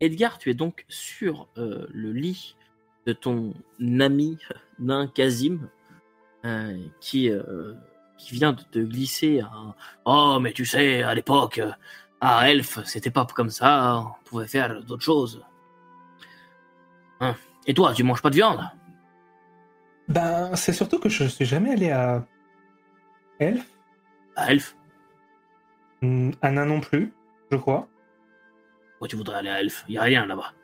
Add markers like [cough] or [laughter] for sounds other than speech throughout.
Edgar, tu es donc sur euh, le lit de ton ami [laughs] nain Kazim, euh, qui, euh, qui vient de te glisser un Oh, mais tu sais, à l'époque, à Elf, c'était pas comme ça, on pouvait faire d'autres choses. Hein. Et toi, tu manges pas de viande? Ben, c'est surtout que je suis jamais allé à Elf. À Elf? Hmm, À Nain non plus, je crois. Pourquoi tu voudrais aller à Elf Y a rien là-bas.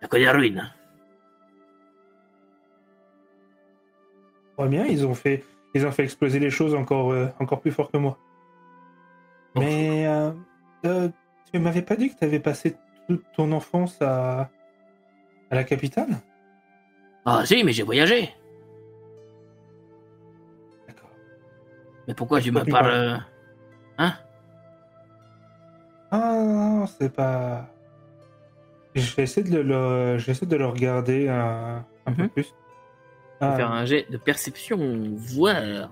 Y a que des ruines. Très bien, ils ont fait, ils ont fait exploser les choses encore, euh, encore plus fort que moi. Mais euh, euh, tu m'avais pas dit que tu avais passé toute ton enfance à, à la capitale? Ah si, mais j'ai voyagé. D'accord. Mais pourquoi tu me parles? Hein? Ah non, c'est pas. Je vais essayer de le, je vais essayer de le regarder un, un peu Mhm. plus. Ah, Faire un jet de perception, voir.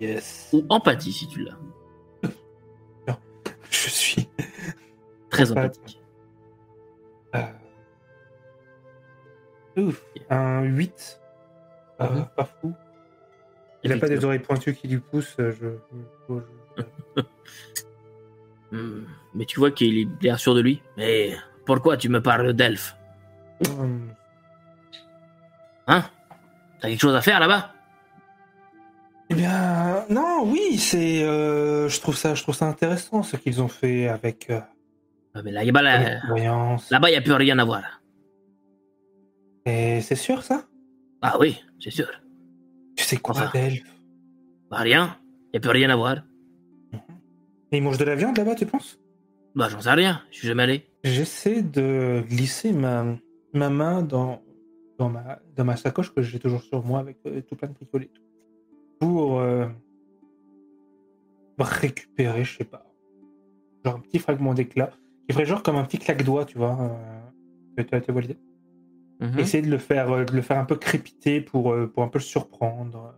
yes. Ou empathie si tu l'as. [laughs] Je suis. Très empathique. euh, Ouf, un 8. Pas- Mhm. pas fou. Il a pas des oreilles pointues qui lui poussent. Je... [laughs] Hmm, Mais tu vois qu'il est bien sûr de lui. Mais pourquoi tu me parles d'elfe Hum, Hein? T'as quelque chose à faire là-bas? Eh bien, non, oui, c'est. euh, je trouve ça, je trouve ça intéressant ce qu'ils ont fait avec. Euh, Ah, Mais là, voyance. là-bas, il n'y a plus rien à voir. Et c'est sûr ça? Ah oui, c'est sûr. Tu sais quoi Enfin. d'elfe Bah rien. Il n'y a plus rien à voir. Et ils mangent de la viande là-bas, tu penses? Bah j'en sais rien. Je suis jamais allé. J'essaie de glisser ma, ma main dans, dans, ma, dans ma sacoche que j'ai toujours sur moi avec euh, tout plein de bricolets. et tout, Pour euh, récupérer, je sais pas, genre un petit fragment d'éclat qui ferait genre comme un petit claque-doigt, tu vois. Euh, tu as Mhm. Essayer de le faire, de le faire un peu crépiter pour, pour un peu le surprendre.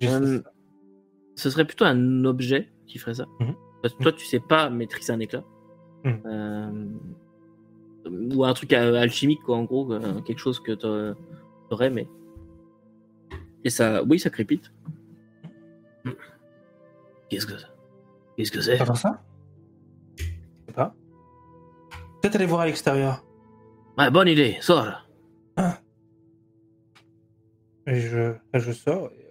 J'essaie ça. Ce serait plutôt un objet qui ferait ça. Mhm. Parce que toi, tu sais pas maîtriser un éclat. Mhm. Euh, Ou un truc euh, alchimique, quoi, en gros. euh, quelque chose que t'a- t'aurais, mais. Et ça. Oui, ça crépite. Qu'est-ce que c'est Qu'est-ce que c'est? Ça? Je sais pas. Peut-être aller voir à l'extérieur. Ouais, bonne idée, sors. Et je, je sors. Et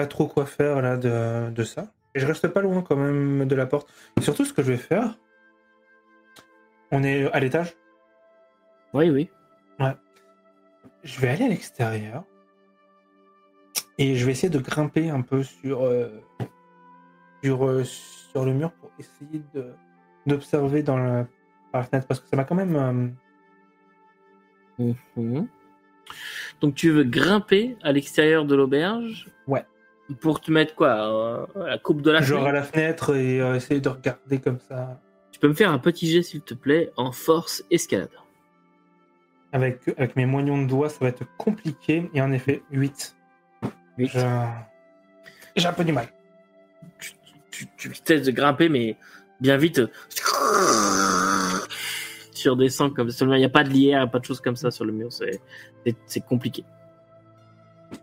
pas trop quoi faire là de, de ça. Et je reste pas loin quand même de la porte. Et surtout, ce que je vais faire. On est à l'étage. Oui, oui. Je vais aller à l'extérieur. Et je vais essayer de grimper un peu sur, euh, sur, euh, sur le mur pour essayer de d'observer dans la, par la fenêtre. Parce que ça m'a quand même. euh, Mhm. Donc tu veux grimper à l'extérieur de l'auberge? Ouais. Pour te mettre quoi euh, La coupe de la genre à la fenêtre et euh, essayer de regarder comme ça. Tu peux me faire un petit jet s'il te plaît en force escalade. Avec, avec mes moignons de doigts, ça va être compliqué. Et en effet, 8. Huit. Je- J'ai un peu du mal. Tu, tu, de grimper mais bien vite euh, tu redescends comme ça. Il n'y a pas de lierre, pas de choses comme ça sur le mur. C'est compliqué.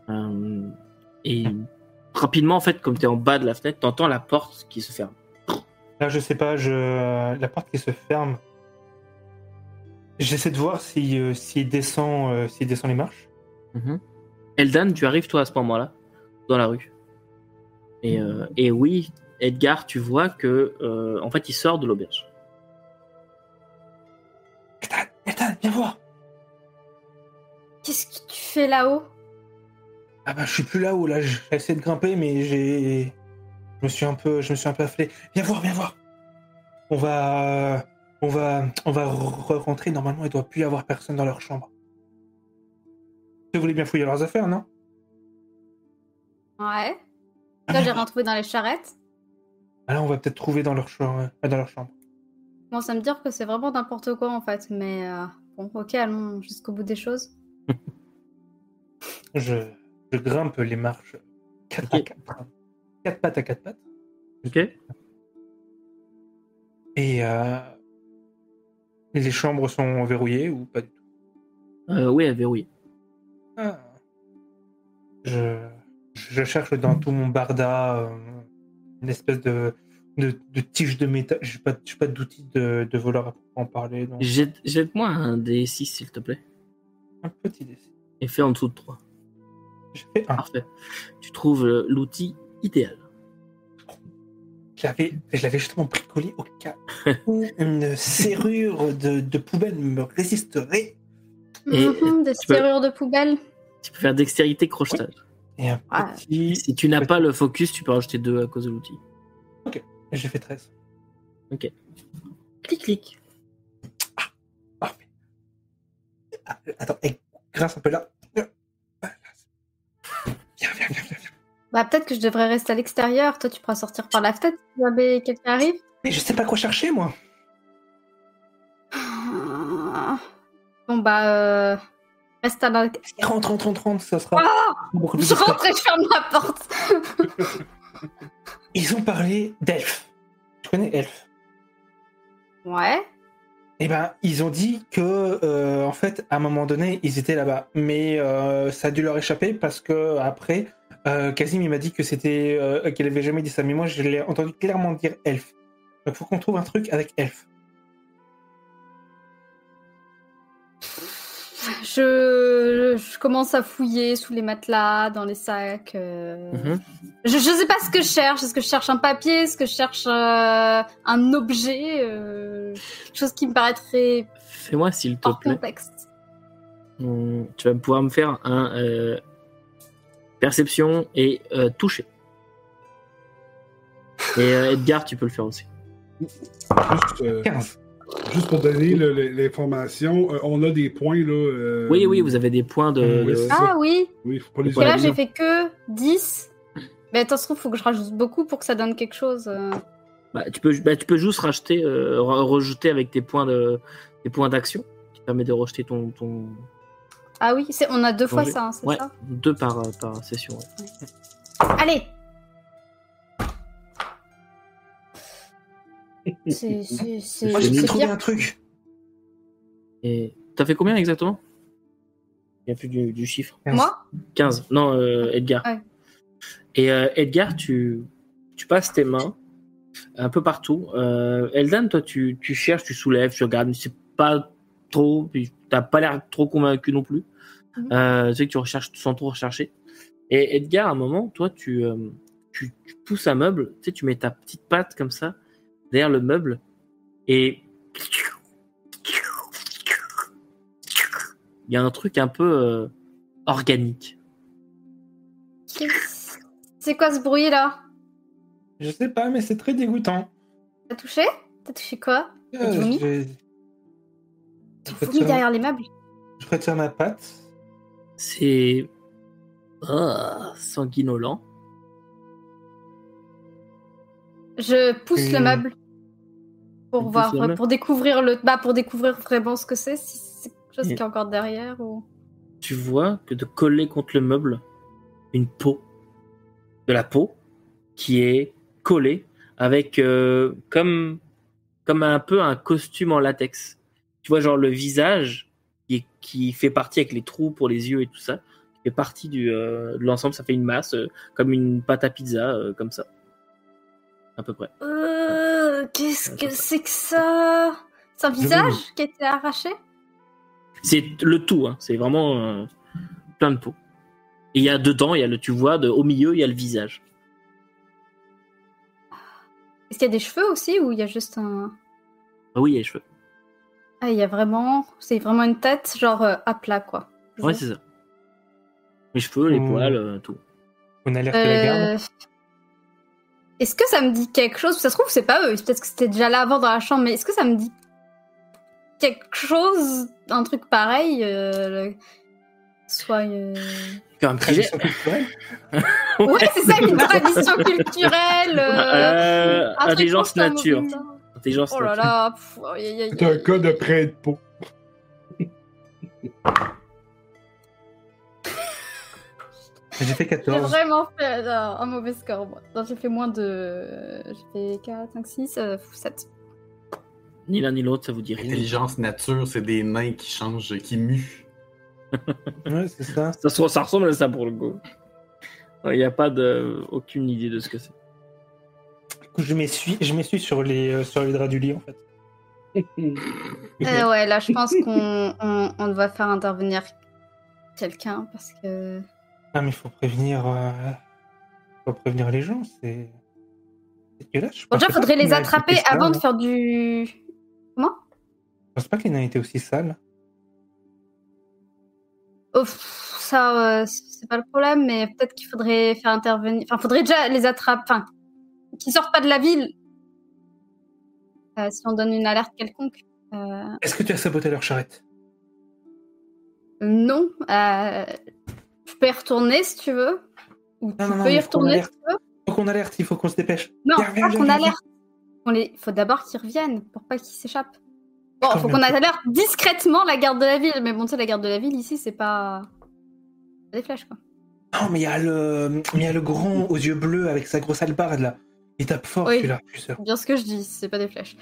Euh, et rapidement en fait comme tu es en bas de la fenêtre, tu entends la porte qui se ferme. Là, je sais pas, je... la porte qui se ferme. J'essaie de voir si, euh, s'il descend, euh, s'il descend les marches. Mhm. Eldan, tu arrives toi à ce moment-là dans la rue. Et, euh, et oui, Edgar, tu vois que euh, en fait il sort de l'auberge. Ethan, Ethan, viens voir. Qu'est-ce que tu fais là-haut? Ah bah, je suis plus là-haut. Là, j'ai essayé de grimper, mais j'ai. Je me suis un peu, je me suis un peu afflé. Viens voir, viens voir. On va, on va, on va re- rentrer. Normalement, il doit plus y avoir personne dans leur chambre. Vous voulez bien fouiller leurs affaires, non? Ouais. Ah, Là, j'ai rien trouvé dans les charrettes. Alors, on va peut-être trouver dans leur chambre. euh, dans leur chambre. Bon, ça me dire que c'est vraiment n'importe quoi en fait, mais euh, bon, ok, allons jusqu'au bout des choses. Je, je grimpe les marches. Quatre Ok. à quatre. Quatre pattes à quatre pattes. Ok. Et euh, les chambres sont verrouillées ou pas du tout? Euh, oui, elle est verrouillée. Ah. je, je cherche dans tout mon barda euh, une espèce de, de, de tige de métal. Je n'ai pas, d'outils de, de voleur à en parler. Donc Jette- Jette-moi un D6, s'il te plaît. un petit décès. Et fais en dessous de 3. J'ai fait un. Parfait. Tu trouves euh, l'outil idéal. Je l'avais, je l'avais justement bricolé au cas où une serrure de, de poubelle me résisterait. Et Mhm, peux- serrures de poubelle. Tu peux faire dextérité crochetage. Et un petit. Si tu n'as pas le focus, tu peux rajouter 2 à cause de l'outil. J'ai fait 13. Clic, clic. Parfait. Ah, attends, et grâce un peu là. Viens, viens, viens, viens. Bah, peut-être que je devrais rester à l'extérieur. Toi, tu pourras sortir par la fenêtre si jamais quelqu'un arrive. Mais je sais pas quoi chercher, moi. Bon, bah, euh, reste à la. Rentre, rentre, rentre, rentre, ça sera beaucoup plus Je rentre et je ferme la porte. Ils ont parlé d'elfes. Tu connais elfes? Ouais. Eh ben, ils ont dit que, euh, en fait, à un moment donné, ils étaient là-bas. Mais euh, ça a dû leur échapper parce que après, euh, Kazim, m'a dit que c'était, euh, qu'il avait jamais dit ça. Mais moi, je l'ai entendu clairement dire elfe. Donc, faut qu'on trouve un truc avec elfe. Je... je commence à fouiller sous les matelas, dans les sacs. euh. Mhm. Je, je sais pas ce que je cherche. Est-ce que je cherche un papier? Est-ce que je cherche euh, un objet euh, Quelque chose qui me paraîtrait Fais-moi, s'il te hors plaît. contexte. Hum, Tu vas pouvoir me faire un euh, perception et euh, toucher. Et euh, Edgar, tu peux le faire aussi. Juste, euh, 15. Juste pour donner l'information, euh, on a des points là. euh, Oui, oui, vous avez des points de. Oui, de- c'est Ah oui Oui, faut pas les là, j'ai fait que 10. Mais attends, trouve, faut que je rajoute beaucoup pour que ça donne quelque chose. euh. Bah, tu, peux, bah, tu peux juste racheter, euh, re- rejeter avec tes points de, tes points d'action, qui permet de rejeter ton, ton... Ah oui, on a deux fois ça, hein, c'est Ouais, ça? deux par, euh, par session. ouais. Allez C'est c'est- c'est- Moi, j'ai trouvé bien. un truc. Et t'as fait combien exactement? Il n'y a plus du, du chiffre. Moi? 15. Non, euh, Edgar. Ouais. Et euh, Edgar, tu, tu passes tes mains un peu partout. Euh, Eldan, toi, tu, tu cherches, tu soulèves, tu regardes, mais c'est pas trop. T'as pas l'air trop convaincu non plus. Mhm. Euh, tu sais que tu recherches sans trop rechercher. Et Edgar, à un moment, toi, tu, euh, tu, tu pousses un meuble, tu sais, tu mets ta petite patte comme ça derrière le meuble et il y a un truc un peu euh, organique. C'est quoi ce bruit là? Je sais pas, mais c'est très dégoûtant. T'as touché? T'as touché quoi? Euh, du vomi? retire- derrière les meubles? Je retire ma patte. C'est ah, sanguinolent. Je pousse Et- le meuble pour voir, pour découvrir le, bah pour découvrir vraiment ce que c'est, si c'est quelque chose Et- qui est encore derrière ou. Tu vois que de coller contre le meuble une peau, de la peau qui est collée avec euh, comme comme un peu un costume en latex. Tu vois genre le visage qui, est- qui fait partie avec les trous pour les yeux et tout ça, qui fait partie du euh, de l'ensemble. Ça fait une masse euh, comme une pâte à pizza euh, comme ça, à peu près. Euh, qu'est-ce que c'est que ça? C'est un visage qui a été arraché? C'est le tout, hein. c'est vraiment euh, plein de peau. Et il y a dedans, il y a le, tu vois, de, au milieu, il y a le visage. Est-ce qu'il y a des cheveux aussi ou il y a juste un. Ah oui, il y a les cheveux. Ah, il y a vraiment. C'est vraiment une tête, genre euh, à plat quoi. Ouais, c'est ça. Les cheveux, les Hmm. poils, euh, tout. On a l'air que la garde. Est-ce que ça me dit quelque chose? Ça se trouve, c'est pas eux. Peut-être que c'était déjà là avant dans la chambre, mais est-ce que ça me dit quelque chose Un truc pareil euh, le- Soit. euh, Faire un petit jet. Tradition culturelle? [laughs] Ouais, c'est ça, une tradition culturelle. euh, Euh, intelligence nature. Intelligence Oh là nature. là. pff, C'est un aïe. cas de prêt de peau. [laughs] J'ai fait J'ai 14. vraiment fait euh, un mauvais score, moi. Non, j'ai fait moins de. J'ai fait 4, 5, 6, 7. Ni l'un ni l'autre, ça vous dit rien. Intelligence nature, c'est des nains qui changent, qui muent. [laughs] Ouais, c'est ça. Ça, se- ça ressemble à ça pour le coup. Il n'y a pas de, aucune idée de ce que c'est. Du coup, je m'essuie, je m'essuie sur les, euh, sur les draps du lit, en fait. [laughs] Euh, ouais, là, je pense qu'on on, on doit faire intervenir quelqu'un parce que. Ah, mais faut prévenir, euh, faut prévenir les gens, c'est. Je Bon, déjà, faudrait les attraper avant de faire du. Je pense pas les nains étaient aussi sales. Oh, ça, euh, c'est pas le problème, mais peut-être qu'il faudrait faire intervenir. Enfin, faudrait déjà les attraper. Enfin, qu'ils sortent pas de la ville. Euh, si on donne une alerte quelconque. Euh, Est-ce que tu as saboté leur charrette? Non. Je peux y retourner si tu veux. Ou tu Non, non, non, peux y faut retourner si tu veux. Faut qu'on alerte, il faut qu'on se dépêche. Non, pas viens, qu'on alerte. Les... faut d'abord qu'ils reviennent pour pas qu'ils s'échappent. Bon, faut qu'on alerte discrètement la garde de la ville. Mais bon, tu sais, la garde de la ville ici, c'est pas. pas des flèches, quoi. Non, mais il y a le, il y a le grand aux yeux bleus avec sa grosse albarde là. Il tape fort Oui. celui-là, je suis sûr. Bien ce que je dis, c'est pas des flèches.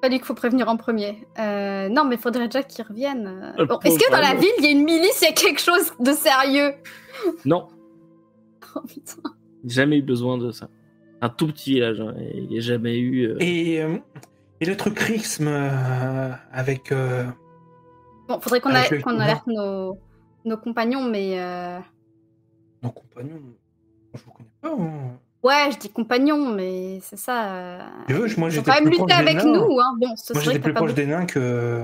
Pas dit qu'il faut prévenir en premier. Euh, non, mais faudrait déjà qu'ils reviennent. Le Bon, Est-ce que dans la ville, il y a une milice, il y a quelque chose de sérieux? Non, [laughs] Oh putain. jamais eu besoin de ça. Un tout petit village, hein, il n'y a jamais eu. euh, Et, euh, et le truc Rixme euh, avec. euh, Bon, faudrait qu'on a- alerte nos... nos compagnons, mais. euh, nos compagnons. Je vous connais pas. hein. Ouais, je dis compagnons, mais c'est ça. euh, Tu veux, moi j'étais quand même des avec nains. nous, hein. Bon, ce Moi j'étais plus proche des nains que,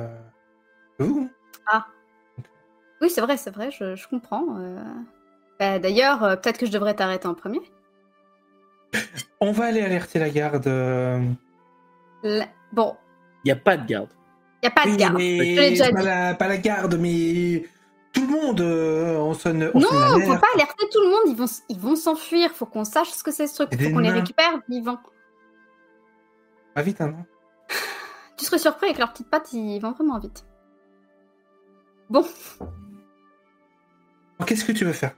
que vous. Oui, c'est vrai, c'est vrai, je, je comprends. euh. Bah, D'ailleurs, euh, peut-être que je devrais t'arrêter en premier. [laughs] On va aller alerter la garde. euh, La- Bon, Il n'y a pas de garde. il a pas de garde. mais je la, pas la garde, mais tout le monde. euh, on sonne. On Non, sonne on peut l'alerte. pas alerter tout le monde, ils vont, ils vont s'enfuir. Faut qu'on sache ce que c'est ce truc. C'est Faut des qu'on les récupère vivants. Pas vite, hein, non Tu serais surpris avec leurs petites pattes, ils vont vraiment vite. Bon, Qu'est-ce que tu veux faire?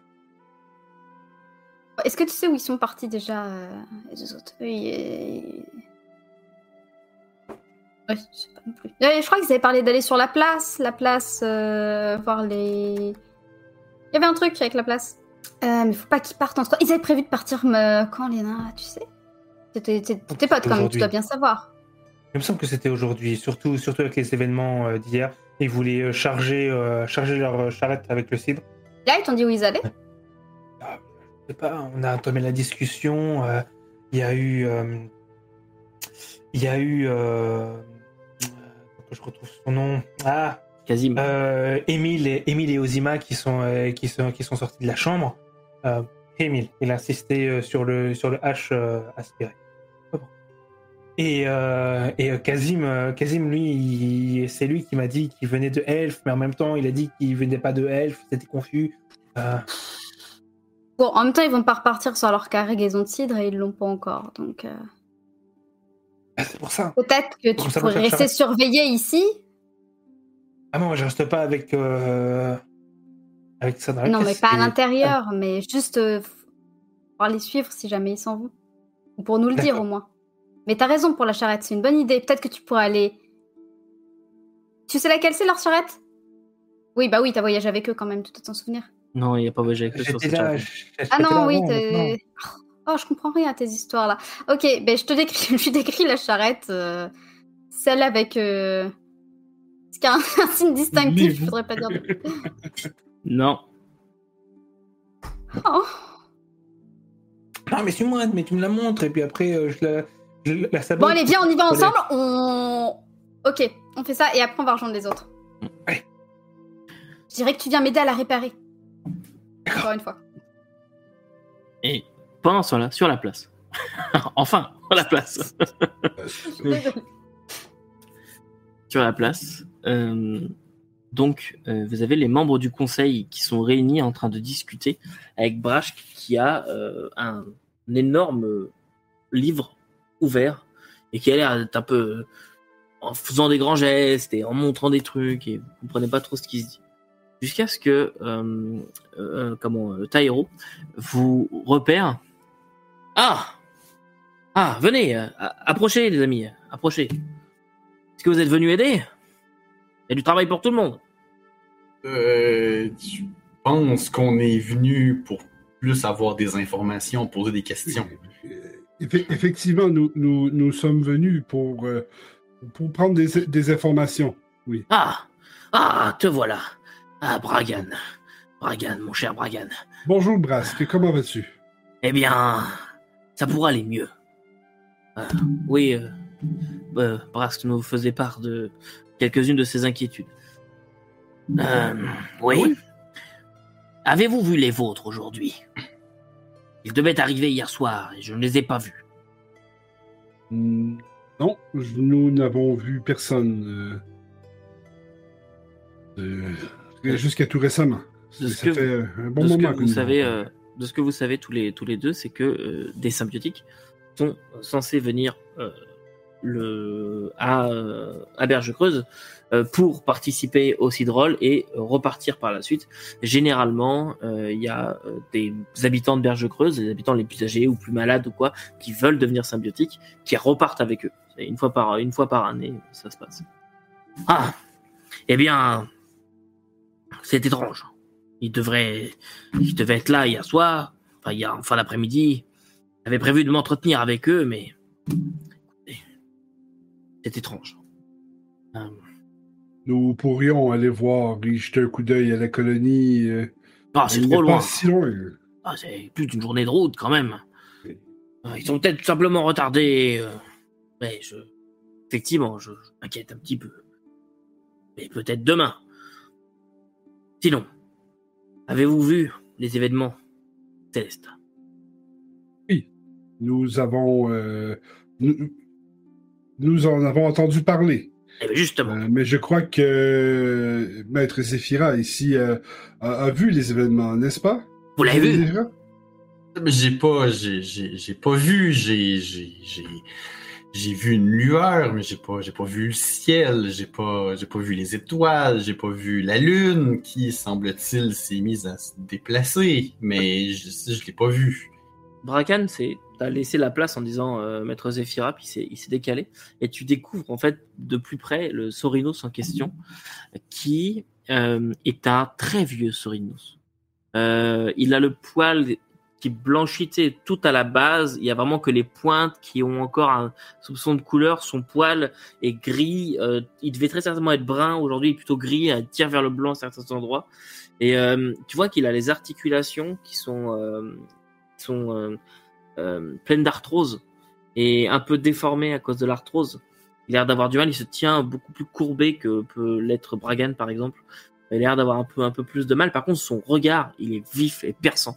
Est-ce que tu sais où ils sont partis déjà, euh, les deux autres? Oui. et- Ouais, je sais pas non plus. Euh, je crois qu'ils avaient parlé d'aller sur la place, la place, euh, voir les. Il y avait un truc avec la place. Euh, mais faut pas qu'ils partent entre. Ils avaient prévu de partir me... quand les nains, tu sais? T'es t'es- t'es pote quand même, tu dois bien savoir. Il me semble que c'était aujourd'hui, surtout, surtout avec les événements euh, d'hier. Ils voulaient euh, charger, euh, charger leur euh, charrette avec le cidre. Là, ils t'ont dit où ils allaient? Je sais pas, on a entamé la discussion. euh, Il y a eu. euh, Il y a eu. Que je retrouve son nom. Ah Quasiment. euh, Émile et, Émile et Ozima qui sont, euh, qui, sont, qui sont sortis de la chambre. Euh, Émile, il a insisté euh, sur le, sur le H euh, aspiré. Ah. Et, euh, et Kazim, Kazim, lui, c'est lui qui m'a dit qu'il venait de Elf, mais en même temps, il a dit qu'il venait pas de Elf, c'était confus. Euh, Bon, en même temps, ils vont pas repartir sur leur cargaison de cidre et ils l'ont pas encore. Donc, c'est pour ça. peut-être que Pour tu ça, pourrais pour rester surveillé ici. Ah non, moi, je reste pas avec, euh, avec ça dans la non, mais pas à l'intérieur, mais juste euh, pouvoir les suivre si jamais ils s'en vont. Ou pour nous le dire au moins. Mais t'as raison pour la charrette, c'est une bonne idée. Peut-être que tu pourrais aller. Tu sais laquelle c'est leur charrette? Oui, bah oui, t'as voyagé avec eux quand même, tu dois t'en souvenir. Non, il n'y a pas voyagé avec eux sur cette là. charrette. j'étais Ah non, oui, t'es. Oh, je comprends rien à tes histoires là. Ok, ben je te décris, [laughs] je décris la charrette, euh, celle avec. Euh... Ce qui a un, un [laughs] signe distinctif, je voudrais pas dire. de- [laughs] Non. Oh. Non, mais suis-moi, mais tu me la montres, et puis après, euh, je la, je la- la Bon, sabote. allez, viens, on y va ensemble. On. Ok, on fait ça et après on va rejoindre les autres. Ouais. Je dirais que tu viens m'aider à la réparer. Encore une fois. Et pendant ce temps-là, sur la place. [laughs] enfin, sur la place. [laughs] Sur la place. Euh, donc, euh, vous avez les membres du conseil qui sont réunis en train de discuter avec Brash qui a euh, un, un énorme livre ouvert et qui a l'air d'être un peu en faisant des grands gestes et en montrant des trucs et vous comprenez pas trop ce qui se dit. Jusqu'à ce que comment Tairo vous repère. Ah ah venez euh, approchez les amis approchez. Est-ce que vous êtes venu aider? Il y a du travail pour tout le monde. Euh, je pense qu'on est venu pour plus avoir des informations, poser des questions. Effe- Effectivement, nous, nous, nous sommes venus pour, euh, pour prendre des, des informations. Ah Ah, te voilà. Ah, Bragan. Bragan, mon cher Bragan. Bonjour, Brask. Comment vas-tu? Eh bien, ça pourra aller mieux. Euh, oui, euh, euh, Brask nous faisait part de quelques-unes de ses inquiétudes. Euh, oui. Avez-vous vu les vôtres aujourd'hui? Ils devaient arriver hier soir et je ne les ai pas vus. Hmm, Non, nous n'avons vu personne. euh, euh, Jusqu'à tout récemment. Ça fait un bon moment que vous nous savez, avons- de ce que vous savez tous les tous les deux, c'est que euh, des symbiotiques sont censés venir euh, le à euh, à Berge Creuse pour participer au Cidrol et repartir par la suite. Généralement, il y a des habitants de Berge Creuse, les habitants les plus âgés ou plus malades ou quoi, qui veulent devenir symbiotiques, qui repartent avec eux. Une fois par une fois par année, ça se passe. Ah, eh bien, c'est étrange. Il devrait, il devait être là hier soir, enfin hier en fin d'après-midi. J'avais prévu de m'entretenir avec eux, mais c'est étrange. Euh, Nous pourrions aller voir et jeter un coup d'œil à la colonie. euh, Ah, c'est trop loin. Pas si loin. Ah, c'est plus d'une journée de route quand même. Oui. Ah, Ils sont peut-être tout simplement retardés. euh, Mais je, effectivement, je, je m'inquiète un petit peu. Mais peut-être demain. Sinon, avez-vous vu les événements célestes Nous avons. euh, nous, nous en avons entendu parler. Eh bien, justement. Euh, mais je crois que Maître Zéphira ici euh, a, a vu les événements, n'est-ce pas? Vous l'avez vu? Zéphira? Mais j'ai pas, j'ai, j'ai, j'ai pas vu, j'ai, j'ai, j'ai, vu une lueur, mais j'ai pas, j'ai pas vu le ciel, j'ai pas, j'ai pas vu les étoiles, j'ai pas vu la lune qui, semble-t-il, s'est mise à se déplacer, mais je, je l'ai pas vu. Brakan, c'est t'as laissé la place en disant euh, Maître Zéphira, puis il s'est décalé, et tu découvres en fait de plus près le Sorinos en question, qui euh, est un très vieux Sorinos. Euh, il a le poil qui blanchit tu sais, tout à la base. Il y a vraiment que les pointes qui ont encore un soupçon de couleur. Son poil est gris. euh, il devait très certainement être brun. Aujourd'hui, il est plutôt gris. Il tire vers le blanc à certains endroits. Et euh, tu vois qu'il a les articulations qui sont euh, sont pleines d'arthrose et un peu déformées à cause de l'arthrose. Il a l'air d'avoir du mal, il se tient beaucoup plus courbé que peut l'être Bragan par exemple. Il a l'air d'avoir un peu, un peu plus de mal. Par contre, son regard, il est vif et perçant.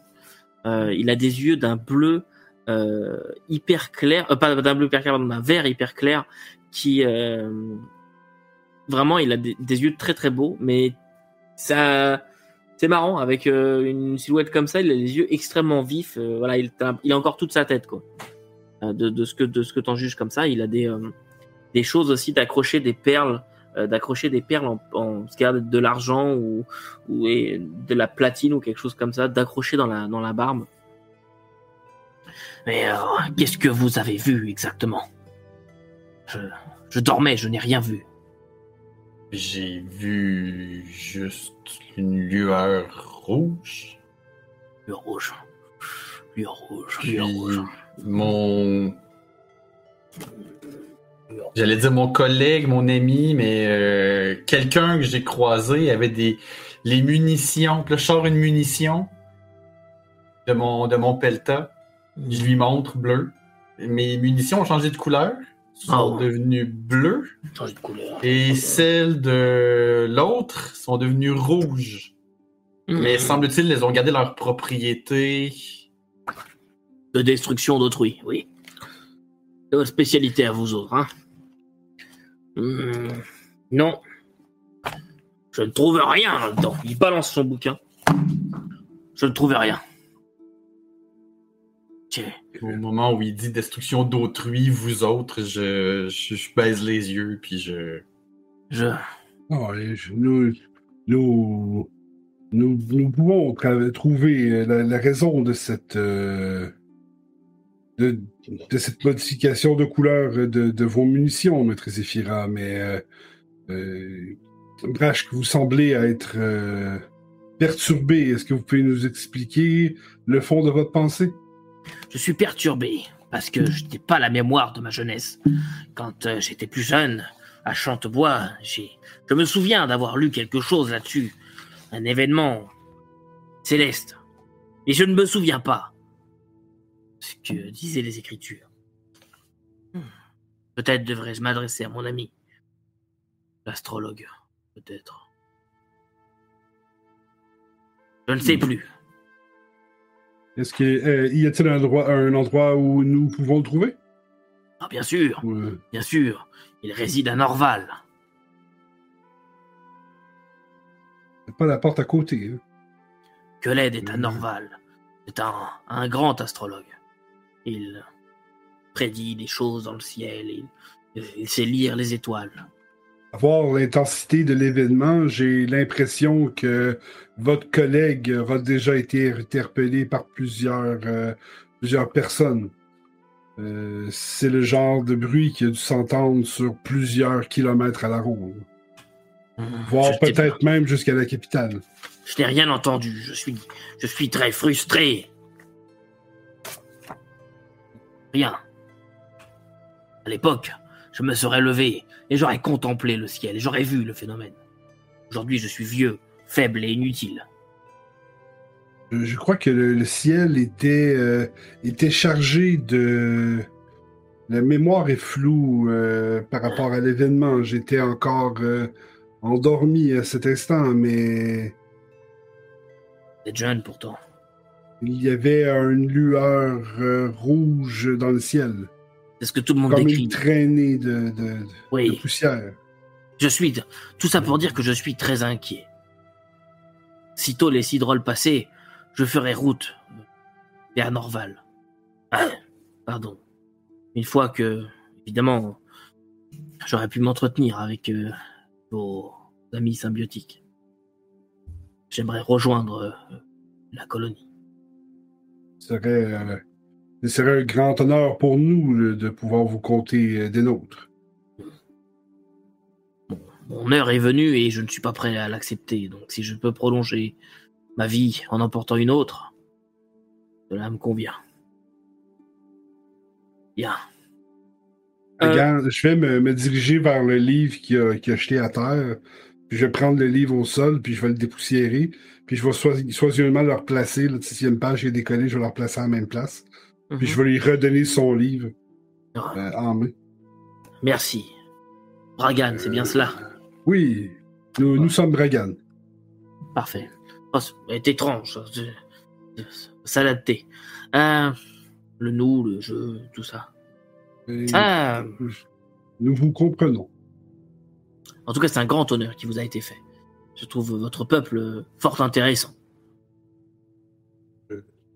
Euh, il a des yeux d'un bleu euh, hyper clair, euh, pas d'un bleu hyper clair, d'un vert hyper clair qui vraiment, il a des, yeux très très beaux, mais ça, c'est marrant avec une silhouette comme ça, il a les yeux extrêmement vifs. voilà, il, a- encore toute sa tête quoi. De, ce que de ce que t'en juges comme ça, il a des euh, des choses aussi d'accrocher des perles, d'accrocher des perles en, en ce a de l'argent ou ou et de la platine ou quelque chose comme ça, d'accrocher dans la dans la barbe. Mais euh, qu'est-ce que vous avez vu exactement? Je, je dormais, je n'ai rien vu. J'ai vu juste une lueur rouge. Le rouge. Le rouge, le rouge. mon. J'allais dire mon collègue, mon ami, mais euh, quelqu'un que j'ai croisé avait des les munitions. Puis là, je sors une munition de mon de mon Pelta. Je lui montre bleu. Mes munitions ont changé de couleur. Sont Oh. devenues bleues. Changer de couleur. Et celles de l'autre sont devenues rouges. Mais Mhm. semble-t-il, elles ont gardé leur propriété. De destruction d'autrui, oui. C'est votre spécialité à vous autres, hein. Hmm, Non. Je ne trouve rien là-dedans. Il balance son bouquin. Je ne trouve rien. Au moment où il dit destruction d'autrui, vous autres, je, je, je baise les yeux, puis je. Je. Nous, nous, nous, nous pouvons trouver euh, la, la raison de cette, euh, de, cette modification de couleur de, vos munitions, maître Zéphira, mais euh, euh, Brash, vous semblez être euh, perturbé. Est-ce que vous pouvez nous expliquer le fond de votre pensée? Je suis perturbé parce que je n'ai pas la mémoire de ma jeunesse. Quand euh, j'étais plus jeune, à Chantebois, je me souviens d'avoir lu quelque chose là-dessus, un événement céleste. Mais je ne me souviens pas ce que disaient les Écritures. Hmm. Peut-être devrais-je m'adresser à mon ami, l'astrologue, peut-être. Je ne sais plus. Est-ce qu'il euh, y a-t-il un, endroit- un endroit où nous pouvons le trouver? Ah, bien sûr, bien sûr, il réside à Norval. pas la porte à côté. hein. Est à Mhm. Norval. C'est un, un grand astrologue. Il prédit des choses dans le ciel. Il, il sait lire les étoiles. À voir l'intensité de l'événement, j'ai l'impression que votre collègue aura déjà été interpellé par plusieurs, euh, plusieurs personnes. Euh, c'est le genre de bruit qui a dû s'entendre sur plusieurs kilomètres à la ronde, Mhm. voire peut-être même jusqu'à la capitale. Je n'ai rien entendu. Je suis, je suis très frustré. Rien. À l'époque, je me serais levé et j'aurais contemplé le ciel et j'aurais vu le phénomène. Aujourd'hui, je suis vieux, faible et inutile. Euh, Je crois que le, le ciel était, euh, était chargé de... La mémoire est floue euh, par rapport à l'événement. J'étais encore euh, endormi à cet instant, mais êtes jeune pourtant. Il y avait une lueur euh, rouge dans le ciel, C'est ce que tout le monde comme décrit. une traînée de, de- de Oui. poussière. Je suis. Tout ça pour dire que je suis très inquiet. Sitôt les cidroles passés, je ferai route vers Norval. Ah, pardon. Une fois que, évidemment, j'aurais pu m'entretenir avec euh, vos amis symbiotiques. J'aimerais rejoindre euh, la colonie. Ce serait, euh, ce serait un grand honneur pour nous le- de pouvoir vous compter euh, des nôtres. Mon heure est venue et je ne suis pas prêt à l'accepter. Donc si je peux prolonger ma vie en emportant une autre, cela me convient. Bien. Euh, Regarde, je vais me, me diriger vers le livre qui a, qui a jeté à terre. Puis je vais prendre le livre au sol, puis je vais le dépoussiérer. Puis je vais soi- soigneusement le replacer. Là, si il y a une page qui est décollée, je vais le replacer à la même place. Puis je vais lui redonner son livre Ah, euh, en main. Merci. Bragan, c'est bien cela. Oui, nous, nous sommes Bragan. Parfait. Oh, c'est étrange. Salade de thé. Euh, le nous, le jeu, tout ça. Et Ah, Nous vous comprenons. en tout cas, c'est un grand honneur qui vous a été fait. Je trouve votre peuple fort intéressant.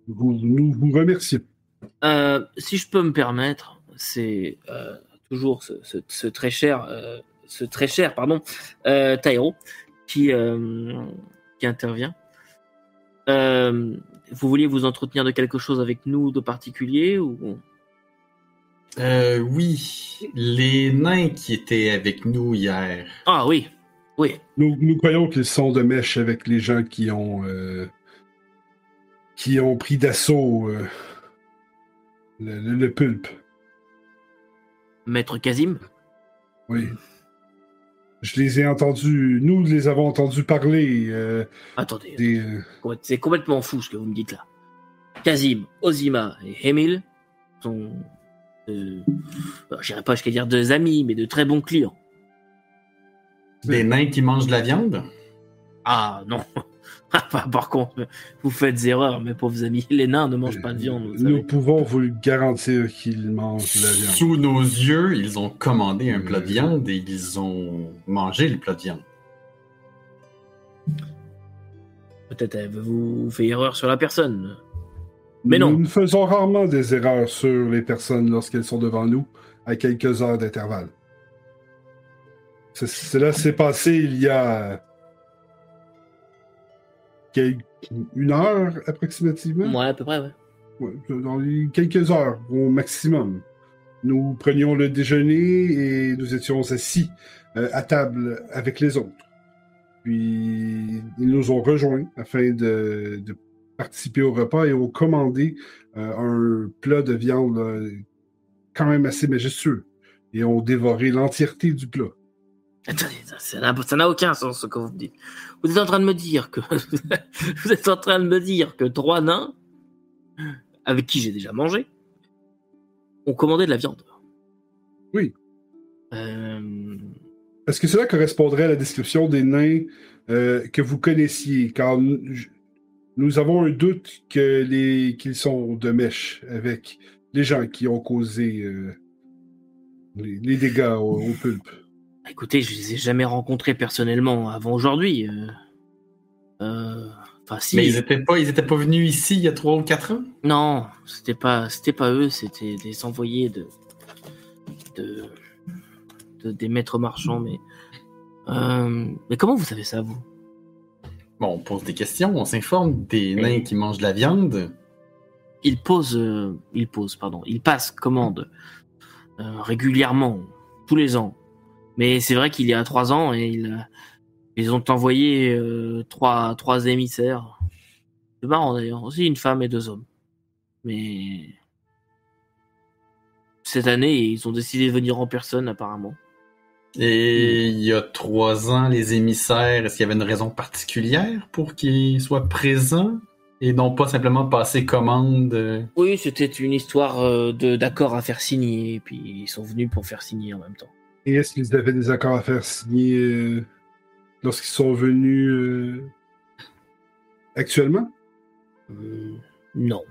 Vous- nous vous remercions. Euh, si je peux me permettre, c'est euh, toujours ce, ce- ce très cher, euh, ce très cher, pardon, euh, Tairo qui euh, qui intervient. Euh, vous vouliez vous entretenir de quelque chose avec nous de particulier ou? Euh, oui, les nains qui étaient avec nous hier. Ah oui, oui. Nous, nous croyons qu'ils sont de mèche avec les gens qui ont euh, qui ont pris d'assaut euh, le, le- le pulpe. Maître Kazim? Oui. Je les ai entendus, nous les avons entendus parler euh, Attendez, des. c'est complètement fou ce que vous me dites là. Kazim, Ozima et Emil sont, alors, j'irai pas jusqu'à dire deux amis, mais de très bons clients. Des nains qui mangent de la viande? Ah non. [laughs] Ah, Par contre, vous faites erreur, mes pauvres amis. Les nains ne mangent pas de viande. vous nous savez. pouvons vous le garantir qu'ils mangent de la viande. Sous nos yeux, ils ont commandé un plat de Euh. viande et ils ont mangé le plat de viande. Peut-être avez-vous fait erreur sur la personne. Mais non. Nous ne faisons rarement des erreurs sur les personnes lorsqu'elles sont devant nous à quelques heures d'intervalle. Ce- Cela s'est passé il y a une heure approximativement? Ouais, à peu près, ouais. Ouais, dans quelques heures au maximum. Nous prenions le déjeuner et nous étions assis euh, à table avec les autres. Puis ils nous ont rejoints afin de, de participer au repas et ont commandé euh, un plat de viande euh, quand même assez majestueux et ont dévoré l'entièreté du plat. Attendez, ça- n'a aucun sens ce que vous me dites. Vous êtes en train de me dire que [laughs] vous êtes en train de me dire que trois nains avec qui j'ai déjà mangé ont commandé de la viande. Oui. Euh, Est-ce que cela correspondrait à la description des nains euh, que vous connaissiez? Car nous, avons un doute que les qu'ils sont de mèche avec les gens qui ont causé euh, les, les dégâts au, au pulpe. Écoutez, je les ai jamais rencontrés personnellement avant aujourd'hui. euh. Euh, Enfin, si. Mais ils étaient pas, ils étaient pas venus ici il y a trois ou quatre ans? Non, c'était pas, c'était pas eux, c'était des envoyés de, de, de- des maîtres marchands. Mais, euh, mais comment vous savez ça, vous? Bon, on pose des questions, on s'informe des nains qui mangent de la viande. Ils posent, euh, ils posent, pardon, ils passent commande euh, régulièrement, tous les ans. Mais c'est vrai qu'il y a trois ans, et ils, euh, ils ont envoyé euh, trois, trois émissaires. C'est marrant d'ailleurs, aussi une femme et deux hommes. Mais cette année, ils ont décidé de venir en personne apparemment. Et il y a trois ans, les émissaires, est-ce qu'il y avait une raison particulière pour qu'ils soient présents et non pas simplement passer commande euh, Oui, c'était une histoire de d'accord à faire signer, et puis ils sont venus pour faire signer en même temps. Et est-ce qu'ils avaient des accords à faire signer euh, lorsqu'ils sont venus euh, actuellement? Euh, non.